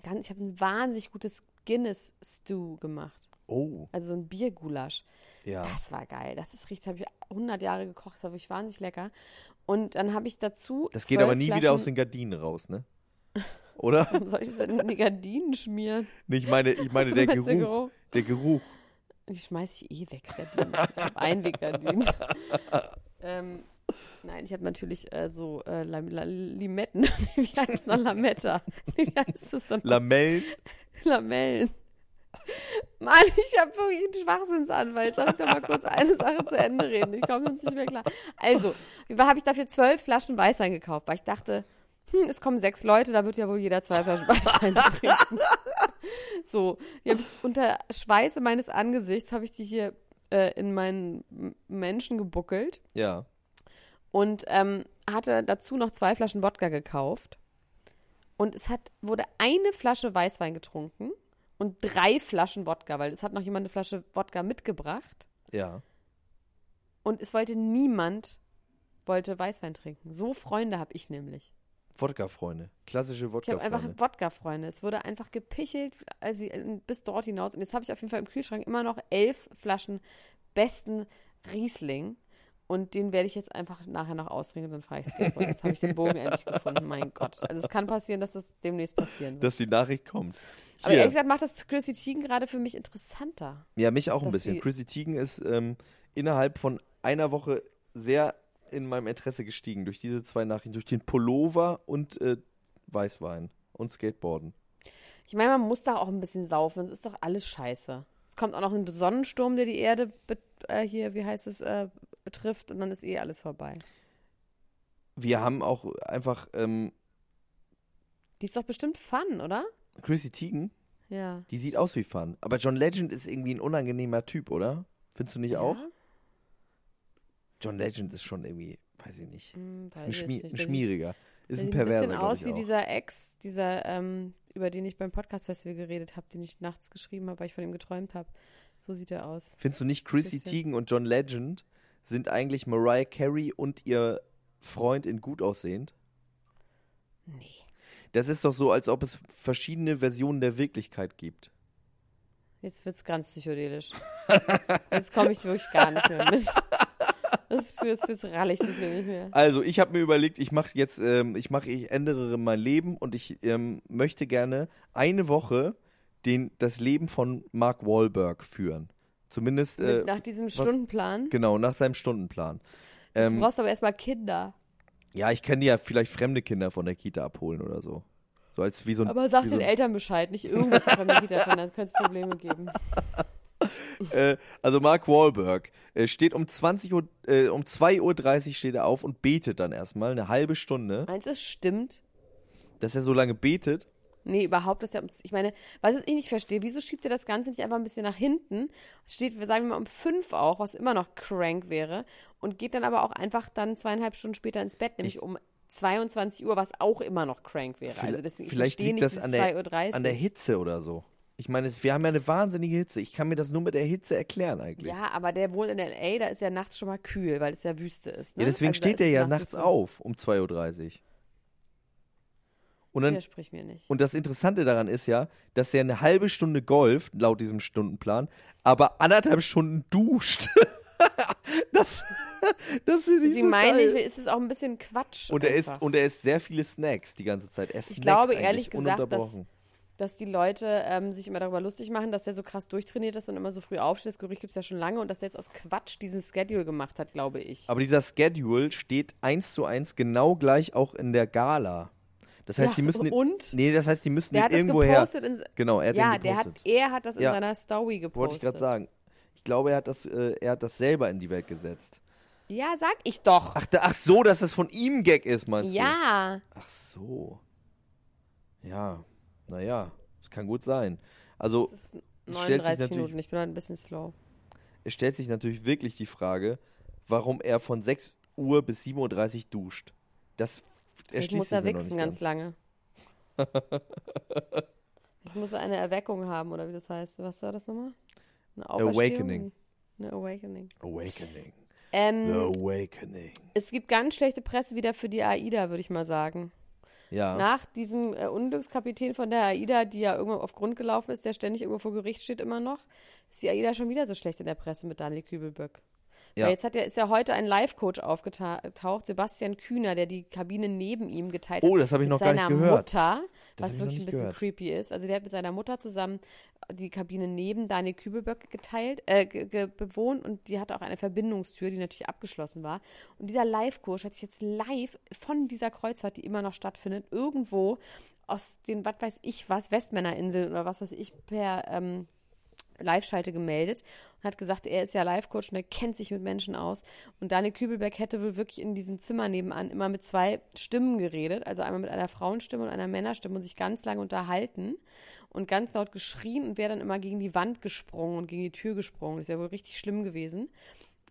Ganz, ich habe ein wahnsinnig gutes Guinness-Stew gemacht. Oh, Also ein Biergulasch. ja. Das war geil. Das ist richtig, habe ich 100 Jahre gekocht. Das war wirklich wahnsinnig lecker. Und dann habe ich dazu. Das geht aber nie Flaschen, wieder aus den Gardinen raus, ne? Oder? Warum soll ich das denn in die Gardinen schmieren? Nee, ich meine, ich meine der Geruch, den Geruch? der Geruch. Die schmeiße ich eh weg, Gardinen. Ich habe Einweggardinen. ähm, nein, ich habe natürlich äh, so äh, Lam La Limetten. Wie heißt es noch? Lametta. Wie heißt es dann? Lamellen. Lamellen. Mann, ich habe wirklich einen Schwachsinnsanfall. Jetzt lass ich doch mal kurz eine Sache zu Ende reden. Ich komme sonst nicht mehr klar. Also, habe ich dafür zwölf Flaschen Weißwein gekauft, weil ich dachte, hm, es kommen sechs Leute, da wird ja wohl jeder zwei Flaschen Weißwein trinken. So, die habe ich unter Schweiße meines Angesichts, habe ich die hier äh, in meinen Menschen gebuckelt Ja. Und ähm, hatte dazu noch zwei Flaschen Wodka gekauft. Und es hat, wurde eine Flasche Weißwein getrunken und drei Flaschen Wodka, weil es hat noch jemand eine Flasche Wodka mitgebracht. Ja. Und es wollte niemand wollte Weißwein trinken. So Freunde habe ich nämlich. Wodka-Freunde. Klassische Ich habe Wodka-Freunde. einfach Wodka-Freunde. Es wurde einfach gepichelt, also wie, bis dort hinaus. Und jetzt habe ich auf jeden Fall im Kühlschrank immer noch elf Flaschen besten Riesling. Und den werde ich jetzt einfach nachher noch ausringen und dann fahre ich Skateboard. Jetzt habe ich den Bogen endlich gefunden. Mein Gott. Also es kann passieren, dass das demnächst passieren wird. Dass die Nachricht kommt. Aber Hier. ehrlich gesagt macht das Chrissy Teigen gerade für mich interessanter. Ja, mich auch ein bisschen. Chrissy Teigen ist ähm, innerhalb von einer Woche sehr in meinem Interesse gestiegen durch diese zwei Nachrichten, durch den Pullover und äh, Weißwein und Skateboarden. Ich meine, man muss da auch ein bisschen saufen. Es ist doch alles scheiße. Es kommt auch noch ein Sonnensturm, der die Erde äh, hier, wie heißt es, äh, betrifft und dann ist eh alles vorbei. Wir haben auch einfach ähm, Die ist doch bestimmt Fun, oder? Chrissy Teigen, Ja. die sieht aus wie Fun. Aber John Legend ist irgendwie ein unangenehmer Typ, oder? Findest du nicht auch? Ja? John Legend ist schon irgendwie, weiß ich nicht. Hm, Ist ein, Schmi nicht. ein Schmieriger. Ist ein der sieht ein Perverser, bisschen aus wie auch. dieser Ex, dieser, ähm, über den ich beim Podcast-Festival geredet habe, den ich nachts geschrieben habe, weil ich von ihm geträumt habe. So sieht er aus. Findest du nicht, Chrissy. Teigen und John Legend sind eigentlich Mariah Carey und ihr Freund in gut aussehend? Nee. Das ist doch so, als ob es verschiedene Versionen der Wirklichkeit gibt. Jetzt wird's ganz psychedelisch. Jetzt komme ich wirklich gar nicht mehr mit. Das ist, jetzt, ralle ich das nicht mehr. Also, ich habe mir überlegt, ich mache jetzt, ähm, ich mache, ich ändere mein Leben und ich ähm, möchte gerne eine Woche den, das Leben von Mark Wahlberg führen. Zumindest, äh, Mit, nach diesem was- Stundenplan. genau, nach seinem Stundenplan. Jetzt Ähm, brauchst du aber erstmal Kinder. ja, ich kann ja vielleicht fremde Kinder von der Kita abholen oder so. So als wie so ein. Aber sag so den ein, Eltern Bescheid, nicht irgendwelche fremden Kita-Kinder, das könnte es Probleme geben. äh, also Mark Wahlberg äh, steht um 20 Uhr, äh, um 2.30 Uhr steht er auf und betet dann erstmal eine halbe Stunde, Meinst du, es stimmt? dass er so lange betet. Nee, überhaupt, dass er, ich meine, was ich nicht verstehe, wieso schiebt er das Ganze nicht einfach ein bisschen nach hinten? Steht, sagen wir mal, um fünf auch, was immer noch crank wäre, und geht dann aber auch einfach dann zweieinhalb Stunden später ins Bett, nämlich Ich- um 22 Uhr, was auch immer noch crank wäre. Also Vielleicht, deswegen, ich vielleicht liegt nicht das an der, 2.30 Uhr. an der Hitze oder so. Ich meine, wir haben ja eine wahnsinnige Hitze. Ich kann mir das nur mit der Hitze erklären eigentlich. Ja, aber der wohnt in L.A., da ist ja nachts schon mal kühl, weil es ja Wüste ist. Ne? Ja, deswegen Also steht ist er es ja nachts nachts auf um 2.30 Uhr. Und, dann, Widersprich mir nicht. und das Interessante daran ist ja, dass er eine halbe Stunde golft, laut diesem Stundenplan, aber anderthalb Stunden duscht. das das finde ich Deswegen so meine geil. ich, ist es auch ein bisschen Quatsch. Und er isst, und er isst sehr viele Snacks die ganze Zeit. Er snackt glaube, ehrlich gesagt, dass- dass die Leute ähm, sich immer darüber lustig machen, dass er so krass durchtrainiert ist und immer so früh aufsteht. Das Gerücht gibt es ja schon lange und dass er jetzt aus Quatsch diesen Schedule gemacht hat, glaube ich. Aber dieser Schedule steht eins zu eins genau gleich auch in der Gala. Das heißt, Ja, die müssen und? Nee, das heißt, die müssen der irgendwo her. In, Genau, er hat ja, den der hat, gepostet. er hat das in Ja. seiner Story gepostet. Wollte ich gerade sagen. Ich glaube, er hat das, äh, er hat das selber in die Welt gesetzt. Ja, sag ich doch. Ach, da, ach so, dass das von ihm Gag ist, meinst du? ja. Ach so. Ja, naja, das kann gut sein. Also, ist Es stellt sich 39 natürlich- Minuten. Ich bin heute ein bisschen slow. es stellt sich natürlich wirklich die Frage, warum er von 6 Uhr bis 7.30 Uhr duscht. Das Ich muss da wichsen nicht ganz lange. ich muss eine Erweckung haben, oder wie das heißt. Was war das nochmal? Eine? Awakening. Eine Awakening. Awakening. Ähm, The Awakening. Es gibt ganz schlechte Presse wieder für die AIDA, würde ich mal sagen. Ja. Nach diesem äh, Unglückskapitän von der AIDA, die ja irgendwo auf Grund gelaufen ist, der ständig irgendwo vor Gericht steht immer noch, ist die AIDA schon wieder so schlecht in der Presse mit Daniel Kübelböck. Ja. Weil jetzt hat ja, ist ja heute ein Live-Coach aufgetaucht, Sebastian Kühner, der die Kabine neben ihm geteilt hat. Oh, das habe ich mit noch gar nicht seiner gehört. Mutter, Das was wirklich ein bisschen gehört. creepy ist. Also der hat mit seiner Mutter zusammen die Kabine neben Daniel Kübelböck geteilt, äh, bewohnt und die hatte auch eine Verbindungstür, die natürlich abgeschlossen war. Und dieser Live-Coach hat sich jetzt live von dieser Kreuzfahrt, die immer noch stattfindet, irgendwo aus den, was weiß ich was, Westmännerinseln oder was weiß ich, per ähm, Live-Schalte gemeldet und hat gesagt, er ist ja Live-Coach und er kennt sich mit Menschen aus. Und Daniel Kübelberg hätte wohl wirklich in diesem Zimmer nebenan immer mit zwei Stimmen geredet, also einmal mit einer Frauenstimme und einer Männerstimme und sich ganz lange unterhalten und ganz laut geschrien und wäre dann immer gegen die Wand gesprungen und gegen die Tür gesprungen. Das wäre wohl richtig schlimm gewesen.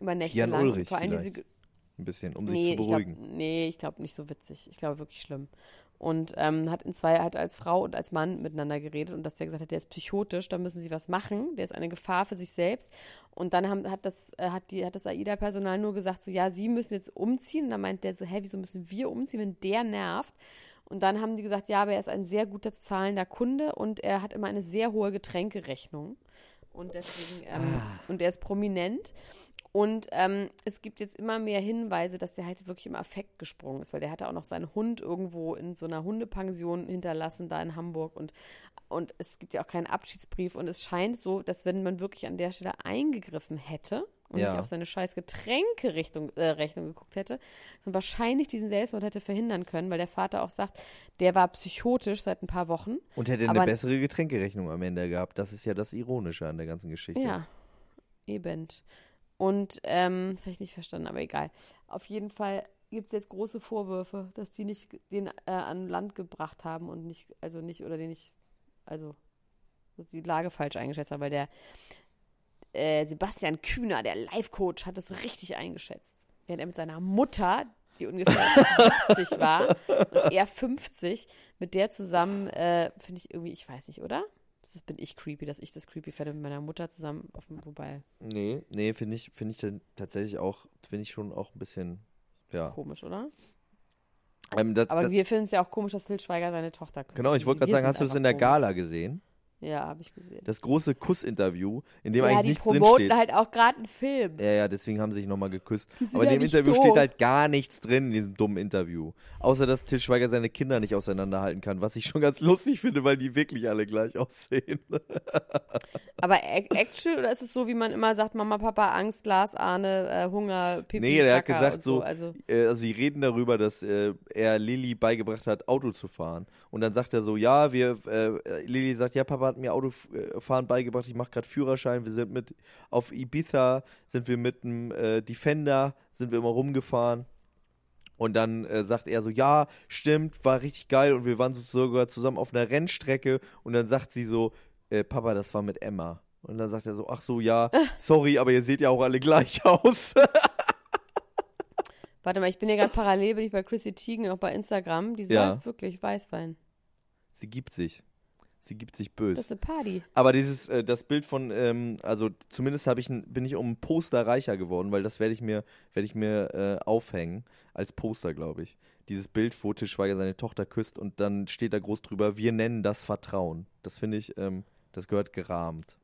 Über Nächte Jan lang. Ulrich Vor allem vielleicht. diese, Ein bisschen, um sich nee, zu ich beruhigen. glaub, nee, ich glaube nicht so witzig. Ich glaube wirklich schlimm. Und ähm, hat in zwei, hat als Frau und als Mann miteinander geredet und dass der gesagt hat, der ist psychotisch, da müssen sie was machen, der ist eine Gefahr für sich selbst. Und dann haben, hat das, äh, hat die, hat das AIDA-Personal nur gesagt, so ja, sie müssen jetzt umziehen. Und dann meint der so, hä, wieso müssen wir umziehen, wenn der nervt? Und dann haben die gesagt, ja, aber er ist ein sehr guter zahlender Kunde und er hat immer eine sehr hohe Getränkerechnung. Und deswegen, ähm, und er ist prominent. Und ähm, es gibt jetzt immer mehr Hinweise, dass der halt wirklich im Affekt gesprungen ist, weil der hatte auch noch seinen Hund irgendwo in so einer Hundepension hinterlassen, da in Hamburg. Und, und es gibt ja auch keinen Abschiedsbrief. Und es scheint so, dass wenn man wirklich an der Stelle eingegriffen hätte und Ja. nicht auf seine scheiß Getränkerechnung äh, Rechnung geguckt hätte, dann wahrscheinlich diesen Selbstmord hätte verhindern können, weil der Vater auch sagt, der war psychotisch seit ein paar Wochen. Und hätte eine bessere Getränkerechnung am Ende gehabt. Das ist ja das Ironische an der ganzen Geschichte. Ja, eben. Und ähm, das habe ich nicht verstanden, aber egal. Auf jeden Fall gibt es jetzt große Vorwürfe, dass die nicht den äh, an Land gebracht haben und nicht, also nicht, oder den nicht, also die Lage falsch eingeschätzt haben, weil der äh, Sebastian Kühner, der Live-Coach, hat es richtig eingeschätzt. Während er mit seiner Mutter, die ungefähr 50 war, und er 50, mit der zusammen, äh, finde ich irgendwie, ich weiß nicht, oder? Das bin ich creepy, dass ich das creepy fände mit meiner Mutter zusammen, auf dem, wobei Nee, nee, finde ich, finde ich dann tatsächlich auch, finde ich schon auch ein bisschen, ja. komisch, oder? Ähm, das, Aber das, wir finden es ja auch komisch, dass Til Schweiger seine Tochter küsst. genau, ich wollte gerade sagen, hast du es in der komisch. Gala gesehen? Ja, habe ich gesehen. Das große Kussinterview, in dem ja, eigentlich die nichts promoten drinsteht. halt auch gerade einen Film. Ja, ja, deswegen haben sie sich nochmal geküsst. Aber in dem Interview doof. steht halt gar nichts drin in diesem dummen Interview. Außer, dass Til Schweiger seine Kinder nicht auseinanderhalten kann, was ich schon ganz lustig finde, weil die wirklich alle gleich aussehen. Aber ac- actual oder ist es so, wie man immer sagt, Mama, Papa, Angst, Glas, Ahne, äh, Hunger, Pipi, Nee, der hat gesagt und so, Also, äh, also sie reden darüber, dass äh, er Lilly beigebracht hat, Auto zu fahren. Und dann sagt er so, ja, wir, äh, Lilly sagt, ja, Papa hat mir Autofahren beigebracht, ich mache gerade Führerschein, wir sind mit, auf Ibiza sind wir mit einem äh, Defender, sind wir immer rumgefahren. Und dann äh, sagt er so, ja, stimmt, war richtig geil und wir waren so sogar zusammen auf einer Rennstrecke und dann sagt sie so, äh, Papa, das war mit Emma. Und dann sagt er so, ach so, ja, sorry, aber ihr seht ja auch alle gleich aus. warte mal, ich bin ja gerade parallel, bin ich bei Chrissy Teigen auch bei Instagram. Die Ja. sagt wirklich Weißwein. Sie gibt sich. Sie gibt sich Das böse. ist eine Party. Aber dieses, äh, das Bild von, ähm, also zumindest habe ich bin ich um ein Poster reicher geworden, weil das werde ich mir, werde ich mir äh, aufhängen als Poster, glaube ich. Dieses Bild, wo Til Schweiger seine Tochter küsst und dann steht da groß drüber, wir nennen das Vertrauen. Das finde ich, ähm, das gehört gerahmt.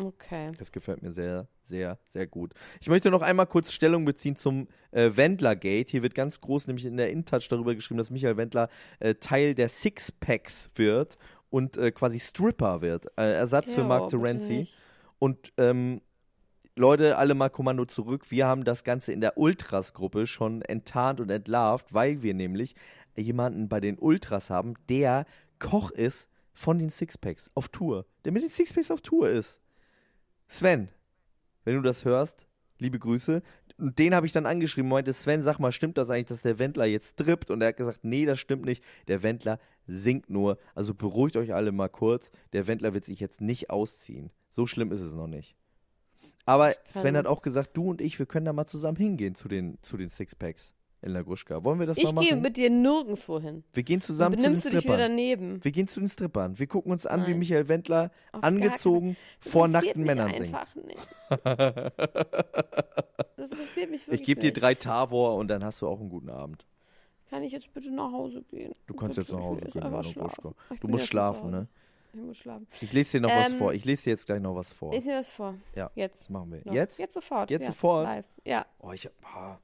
Okay. Das gefällt mir sehr, sehr, sehr gut. Ich möchte noch einmal kurz Stellung beziehen zum äh, Wendler-Gate. Hier wird ganz groß nämlich in der InTouch darüber geschrieben, dass Michael Wendler äh, Teil der Sixpacks wird und äh, quasi Stripper wird. Äh, Ersatz für Jo, Mark bitte Terenzi. Und ähm, Leute, alle mal Kommando zurück. Wir haben das Ganze in der Ultras-Gruppe schon enttarnt und entlarvt, weil wir nämlich jemanden bei den Ultras haben, der Koch ist von den Sixpacks auf Tour. Der mit den Sixpacks auf Tour ist. Sven, wenn du das hörst, liebe Grüße. Und den habe ich dann angeschrieben, meinte, Sven, sag mal, stimmt das eigentlich, dass der Wendler jetzt trippt? Und er hat gesagt, nee, das stimmt nicht. Der Wendler singt nur. Also beruhigt euch alle mal kurz. Der Wendler wird sich jetzt nicht ausziehen. So schlimm ist es noch nicht. Aber Sven hat auch gesagt, du und ich, wir können da mal zusammen hingehen zu den, zu den Sixpacks in La Gruschka. Wollen wir das Ich mal gehe machen? mit dir nirgendwo hin. wir gehen zusammen zu den benimmst du dich wieder Strippern. daneben. Wir gehen zu den Strippern. Wir gucken uns an, wie Nein. Michael Wendler Auf angezogen Das vor interessiert nackten Männern singt. einfach nicht. Das interessiert mich wirklich Ich gebe dir drei Tavor und dann hast du auch einen guten Abend. Kann ich jetzt bitte nach Hause gehen? Du kannst Bitte, jetzt nach Hause gehen, einfach schlafen. Du musst schlafen, ne? Ich muss schlafen. Ich lese dir noch was Ähm, vor. Ich lese dir jetzt gleich noch was vor. Ich nehme was vor. Ja. Jetzt. Das machen wir. Noch. Jetzt? Jetzt sofort. Jetzt ja. sofort? Live. Ja. Oh, ich hab,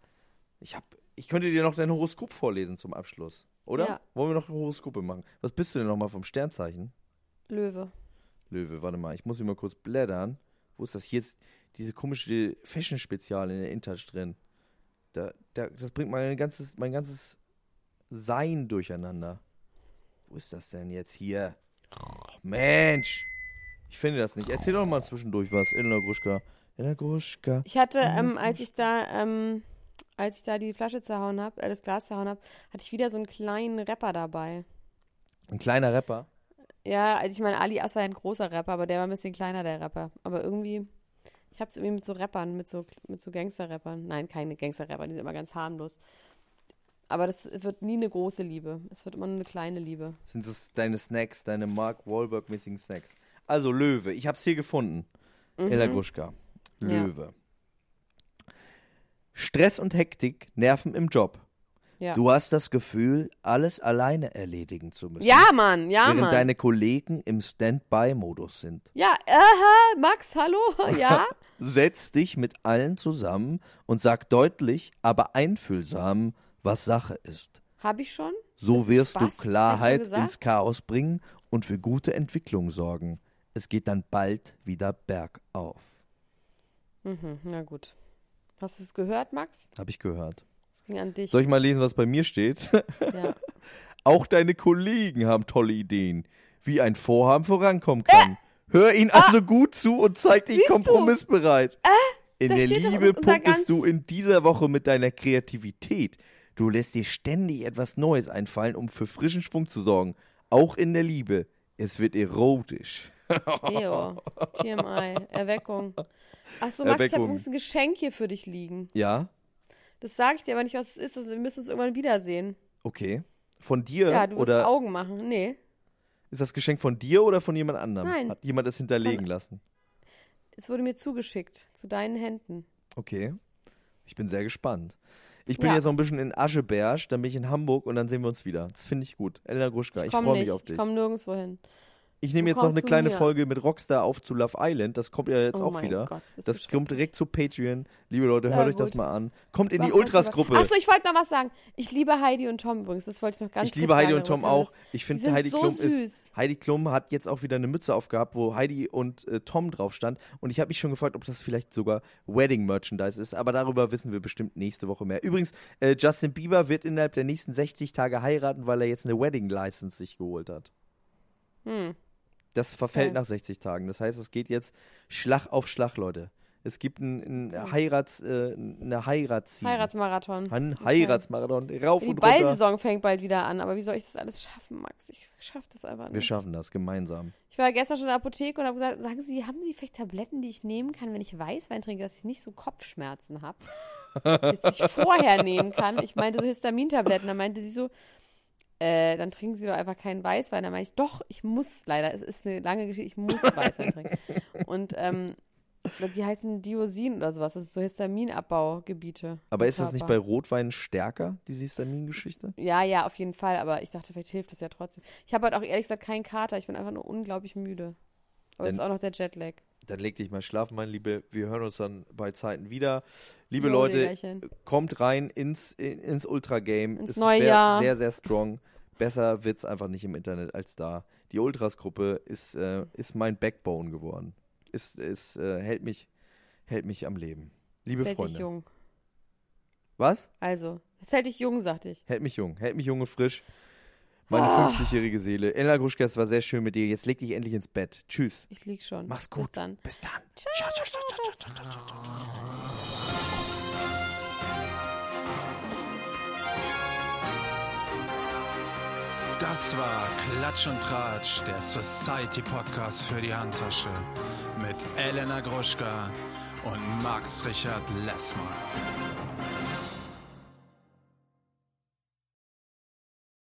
ich hab, ich könnte dir noch dein Horoskop vorlesen zum Abschluss, oder? Ja. Wollen wir noch Horoskope machen? Was bist du denn nochmal vom Sternzeichen? Löwe. Löwe, warte mal, ich muss hier mal kurz blättern. Wo ist das? Hier ist diese komische Fashion-Spezial in der InTouch drin. Da, da, das bringt mein ganzes, mein ganzes Sein durcheinander. Wo ist das denn jetzt hier? Ach, Mensch! Ich finde das nicht. Erzähl doch mal zwischendurch was, Elena Gruschka. Elena Gruschka. Ich hatte, ähm, als ich da, ähm, als ich da die Flasche zerhauen habe, äh, das Glas zerhauen habe, hatte ich wieder so einen kleinen Rapper dabei. Ein kleiner Rapper. Ja, also ich meine, Ali As war ein großer Rapper, aber der war ein bisschen kleiner, der Rapper. Aber irgendwie, ich hab's irgendwie mit so Rappern, mit so, mit so Gangster-Rappern. Nein, keine Gangster-Rapper, die sind immer ganz harmlos. Aber das wird nie eine große Liebe. Es wird immer nur eine kleine Liebe. Sind das deine Snacks, deine Mark Wahlberg-mäßigen Snacks? Also Löwe, ich hab's hier gefunden. Ella Gruschka. Löwe. Stress und Hektik nerven im Job. Ja. Du hast das Gefühl, alles alleine erledigen zu müssen. Ja, Mann, ja, während Mann. deine Kollegen im Standby-Modus sind. Ja, aha, Max, hallo, ja. Setz dich mit allen zusammen und sag deutlich, aber einfühlsam, was Sache ist. Hab ich schon? So Ist wirst du? Klarheit du ins Chaos bringen und für gute Entwicklung sorgen. Es geht dann bald wieder bergauf. Mhm, na gut. Hast du es gehört, Max? Habe ich gehört. Es ging an dich. Soll ich mal lesen, was bei mir steht? ja. Auch deine Kollegen haben tolle Ideen, wie ein Vorhaben vorankommen kann. Hör ihnen also gut zu und zeig dich Äh, ah. Du? Äh, kompromissbereit. in der Liebe punktest du in dieser Woche mit deiner Kreativität. Du lässt dir ständig etwas Neues einfallen, um für frischen Schwung zu sorgen. Auch in der Liebe. Es wird erotisch. Eo, TMI, Erweckung. Achso, Max, ich habe Erweckung. übrigens ein Geschenk hier für dich liegen. Ja? Das sage ich dir aber nicht, was es ist. Also wir müssen uns irgendwann wiedersehen. Okay. Von dir Ja, du oder Augen machen. Nee, ist das Geschenk von dir oder von jemand anderem? Nein. Hat jemand es hinterlegen lassen? es wurde mir zugeschickt. Zu deinen Händen. Okay. Ich bin sehr gespannt. Ich bin Ja. jetzt noch ein bisschen in Ascheberg, dann bin ich in Hamburg und dann sehen wir uns wieder. Das finde ich gut. Elena Gruschka, ich, komm freue mich auf Ich dich. komme nirgendwo hin. Ich nehme jetzt noch eine kleine mir. Folge mit Rockstar auf zu Love Island. Das kommt ja jetzt Oh auch wieder. Gott, das kommt direkt zu Patreon. Liebe Leute, Ja, hört euch das mal an. Kommt in die Mach was Ultras-Gruppe. Achso, ich wollte noch was sagen. Ich liebe Heidi und Tom übrigens. Das wollte ich noch ganz Ich liebe Heidi sagen, und Tom auch. Ich die finde, Heidi so Klum süß. ist. Heidi Klum hat jetzt auch wieder eine Mütze aufgehabt, wo Heidi und äh, Tom drauf stand. Und ich habe mich schon gefragt, ob das vielleicht sogar Wedding-Merchandise ist. Aber darüber wissen wir bestimmt nächste Woche mehr. Übrigens, äh, Justin Bieber wird innerhalb der nächsten 60 Tage heiraten, weil er jetzt eine Wedding-License sich geholt hat. Hm. Das verfällt Okay. nach 60 Tagen. Das heißt, es geht jetzt Schlag auf Schlag, Leute. Es gibt ein, ein Heirats, äh, eine Heirats Heiratsmarathon. Ein Okay. Heiratsmarathon. Rauf Die und runter. Ballsaison fängt bald wieder an, aber wie soll ich das alles schaffen, Max? Ich schaff das einfach nicht. Wir schaffen das gemeinsam. Ich war gestern schon in der Apotheke und habe gesagt, sagen Sie, haben Sie vielleicht Tabletten, die ich nehmen kann, wenn ich Weißwein trinke, dass ich nicht so Kopfschmerzen habe? dass ich vorher nehmen kann. Ich meinte so Histamintabletten. Da meinte sie so, äh, dann trinken Sie doch einfach keinen Weißwein. Dann meine ich, doch, ich muss leider, es ist eine lange Geschichte, ich muss Weißwein trinken. Und ähm, die heißen Diosin oder sowas, das ist so Histaminabbaugebiete. Aber ist das nicht bei Rotwein stärker, diese Histamingeschichte? Ja, ja, auf jeden Fall, aber ich dachte, vielleicht hilft das ja trotzdem. Ich habe halt auch ehrlich gesagt keinen Kater, ich bin einfach nur unglaublich müde. Aber es ist auch noch der Jetlag. Dann leg dich mal schlafen, mein Liebe. Wir hören uns dann bei Zeiten wieder. Liebe Jo, Leute, kommt rein ins, in, ins Ultra-Game. Ins Es neue Jahr. Sehr, sehr strong. Besser wird's einfach nicht im Internet als da. Die Ultras-Gruppe ist, äh, ist mein Backbone geworden. Ist, ist, äh, hält, mich, hält mich am Leben. Liebe das hält dich Freunde. jung. Was? Also, das hält dich jung, sagte ich. Hält mich jung. Hält mich jung und frisch. Meine Ah. 50-jährige Seele. Ella Gruschka, es war sehr schön mit dir. Jetzt leg dich endlich ins Bett. Tschüss. Ich lieg schon. Mach's gut. Bis dann. Bis dann. Ciao, ciao, ciao, ciao, ciao, ciao, ciao. Das war Klatsch und Tratsch, der Society Podcast für die Handtasche mit Elena Gruschka und Max Richard Lessmann.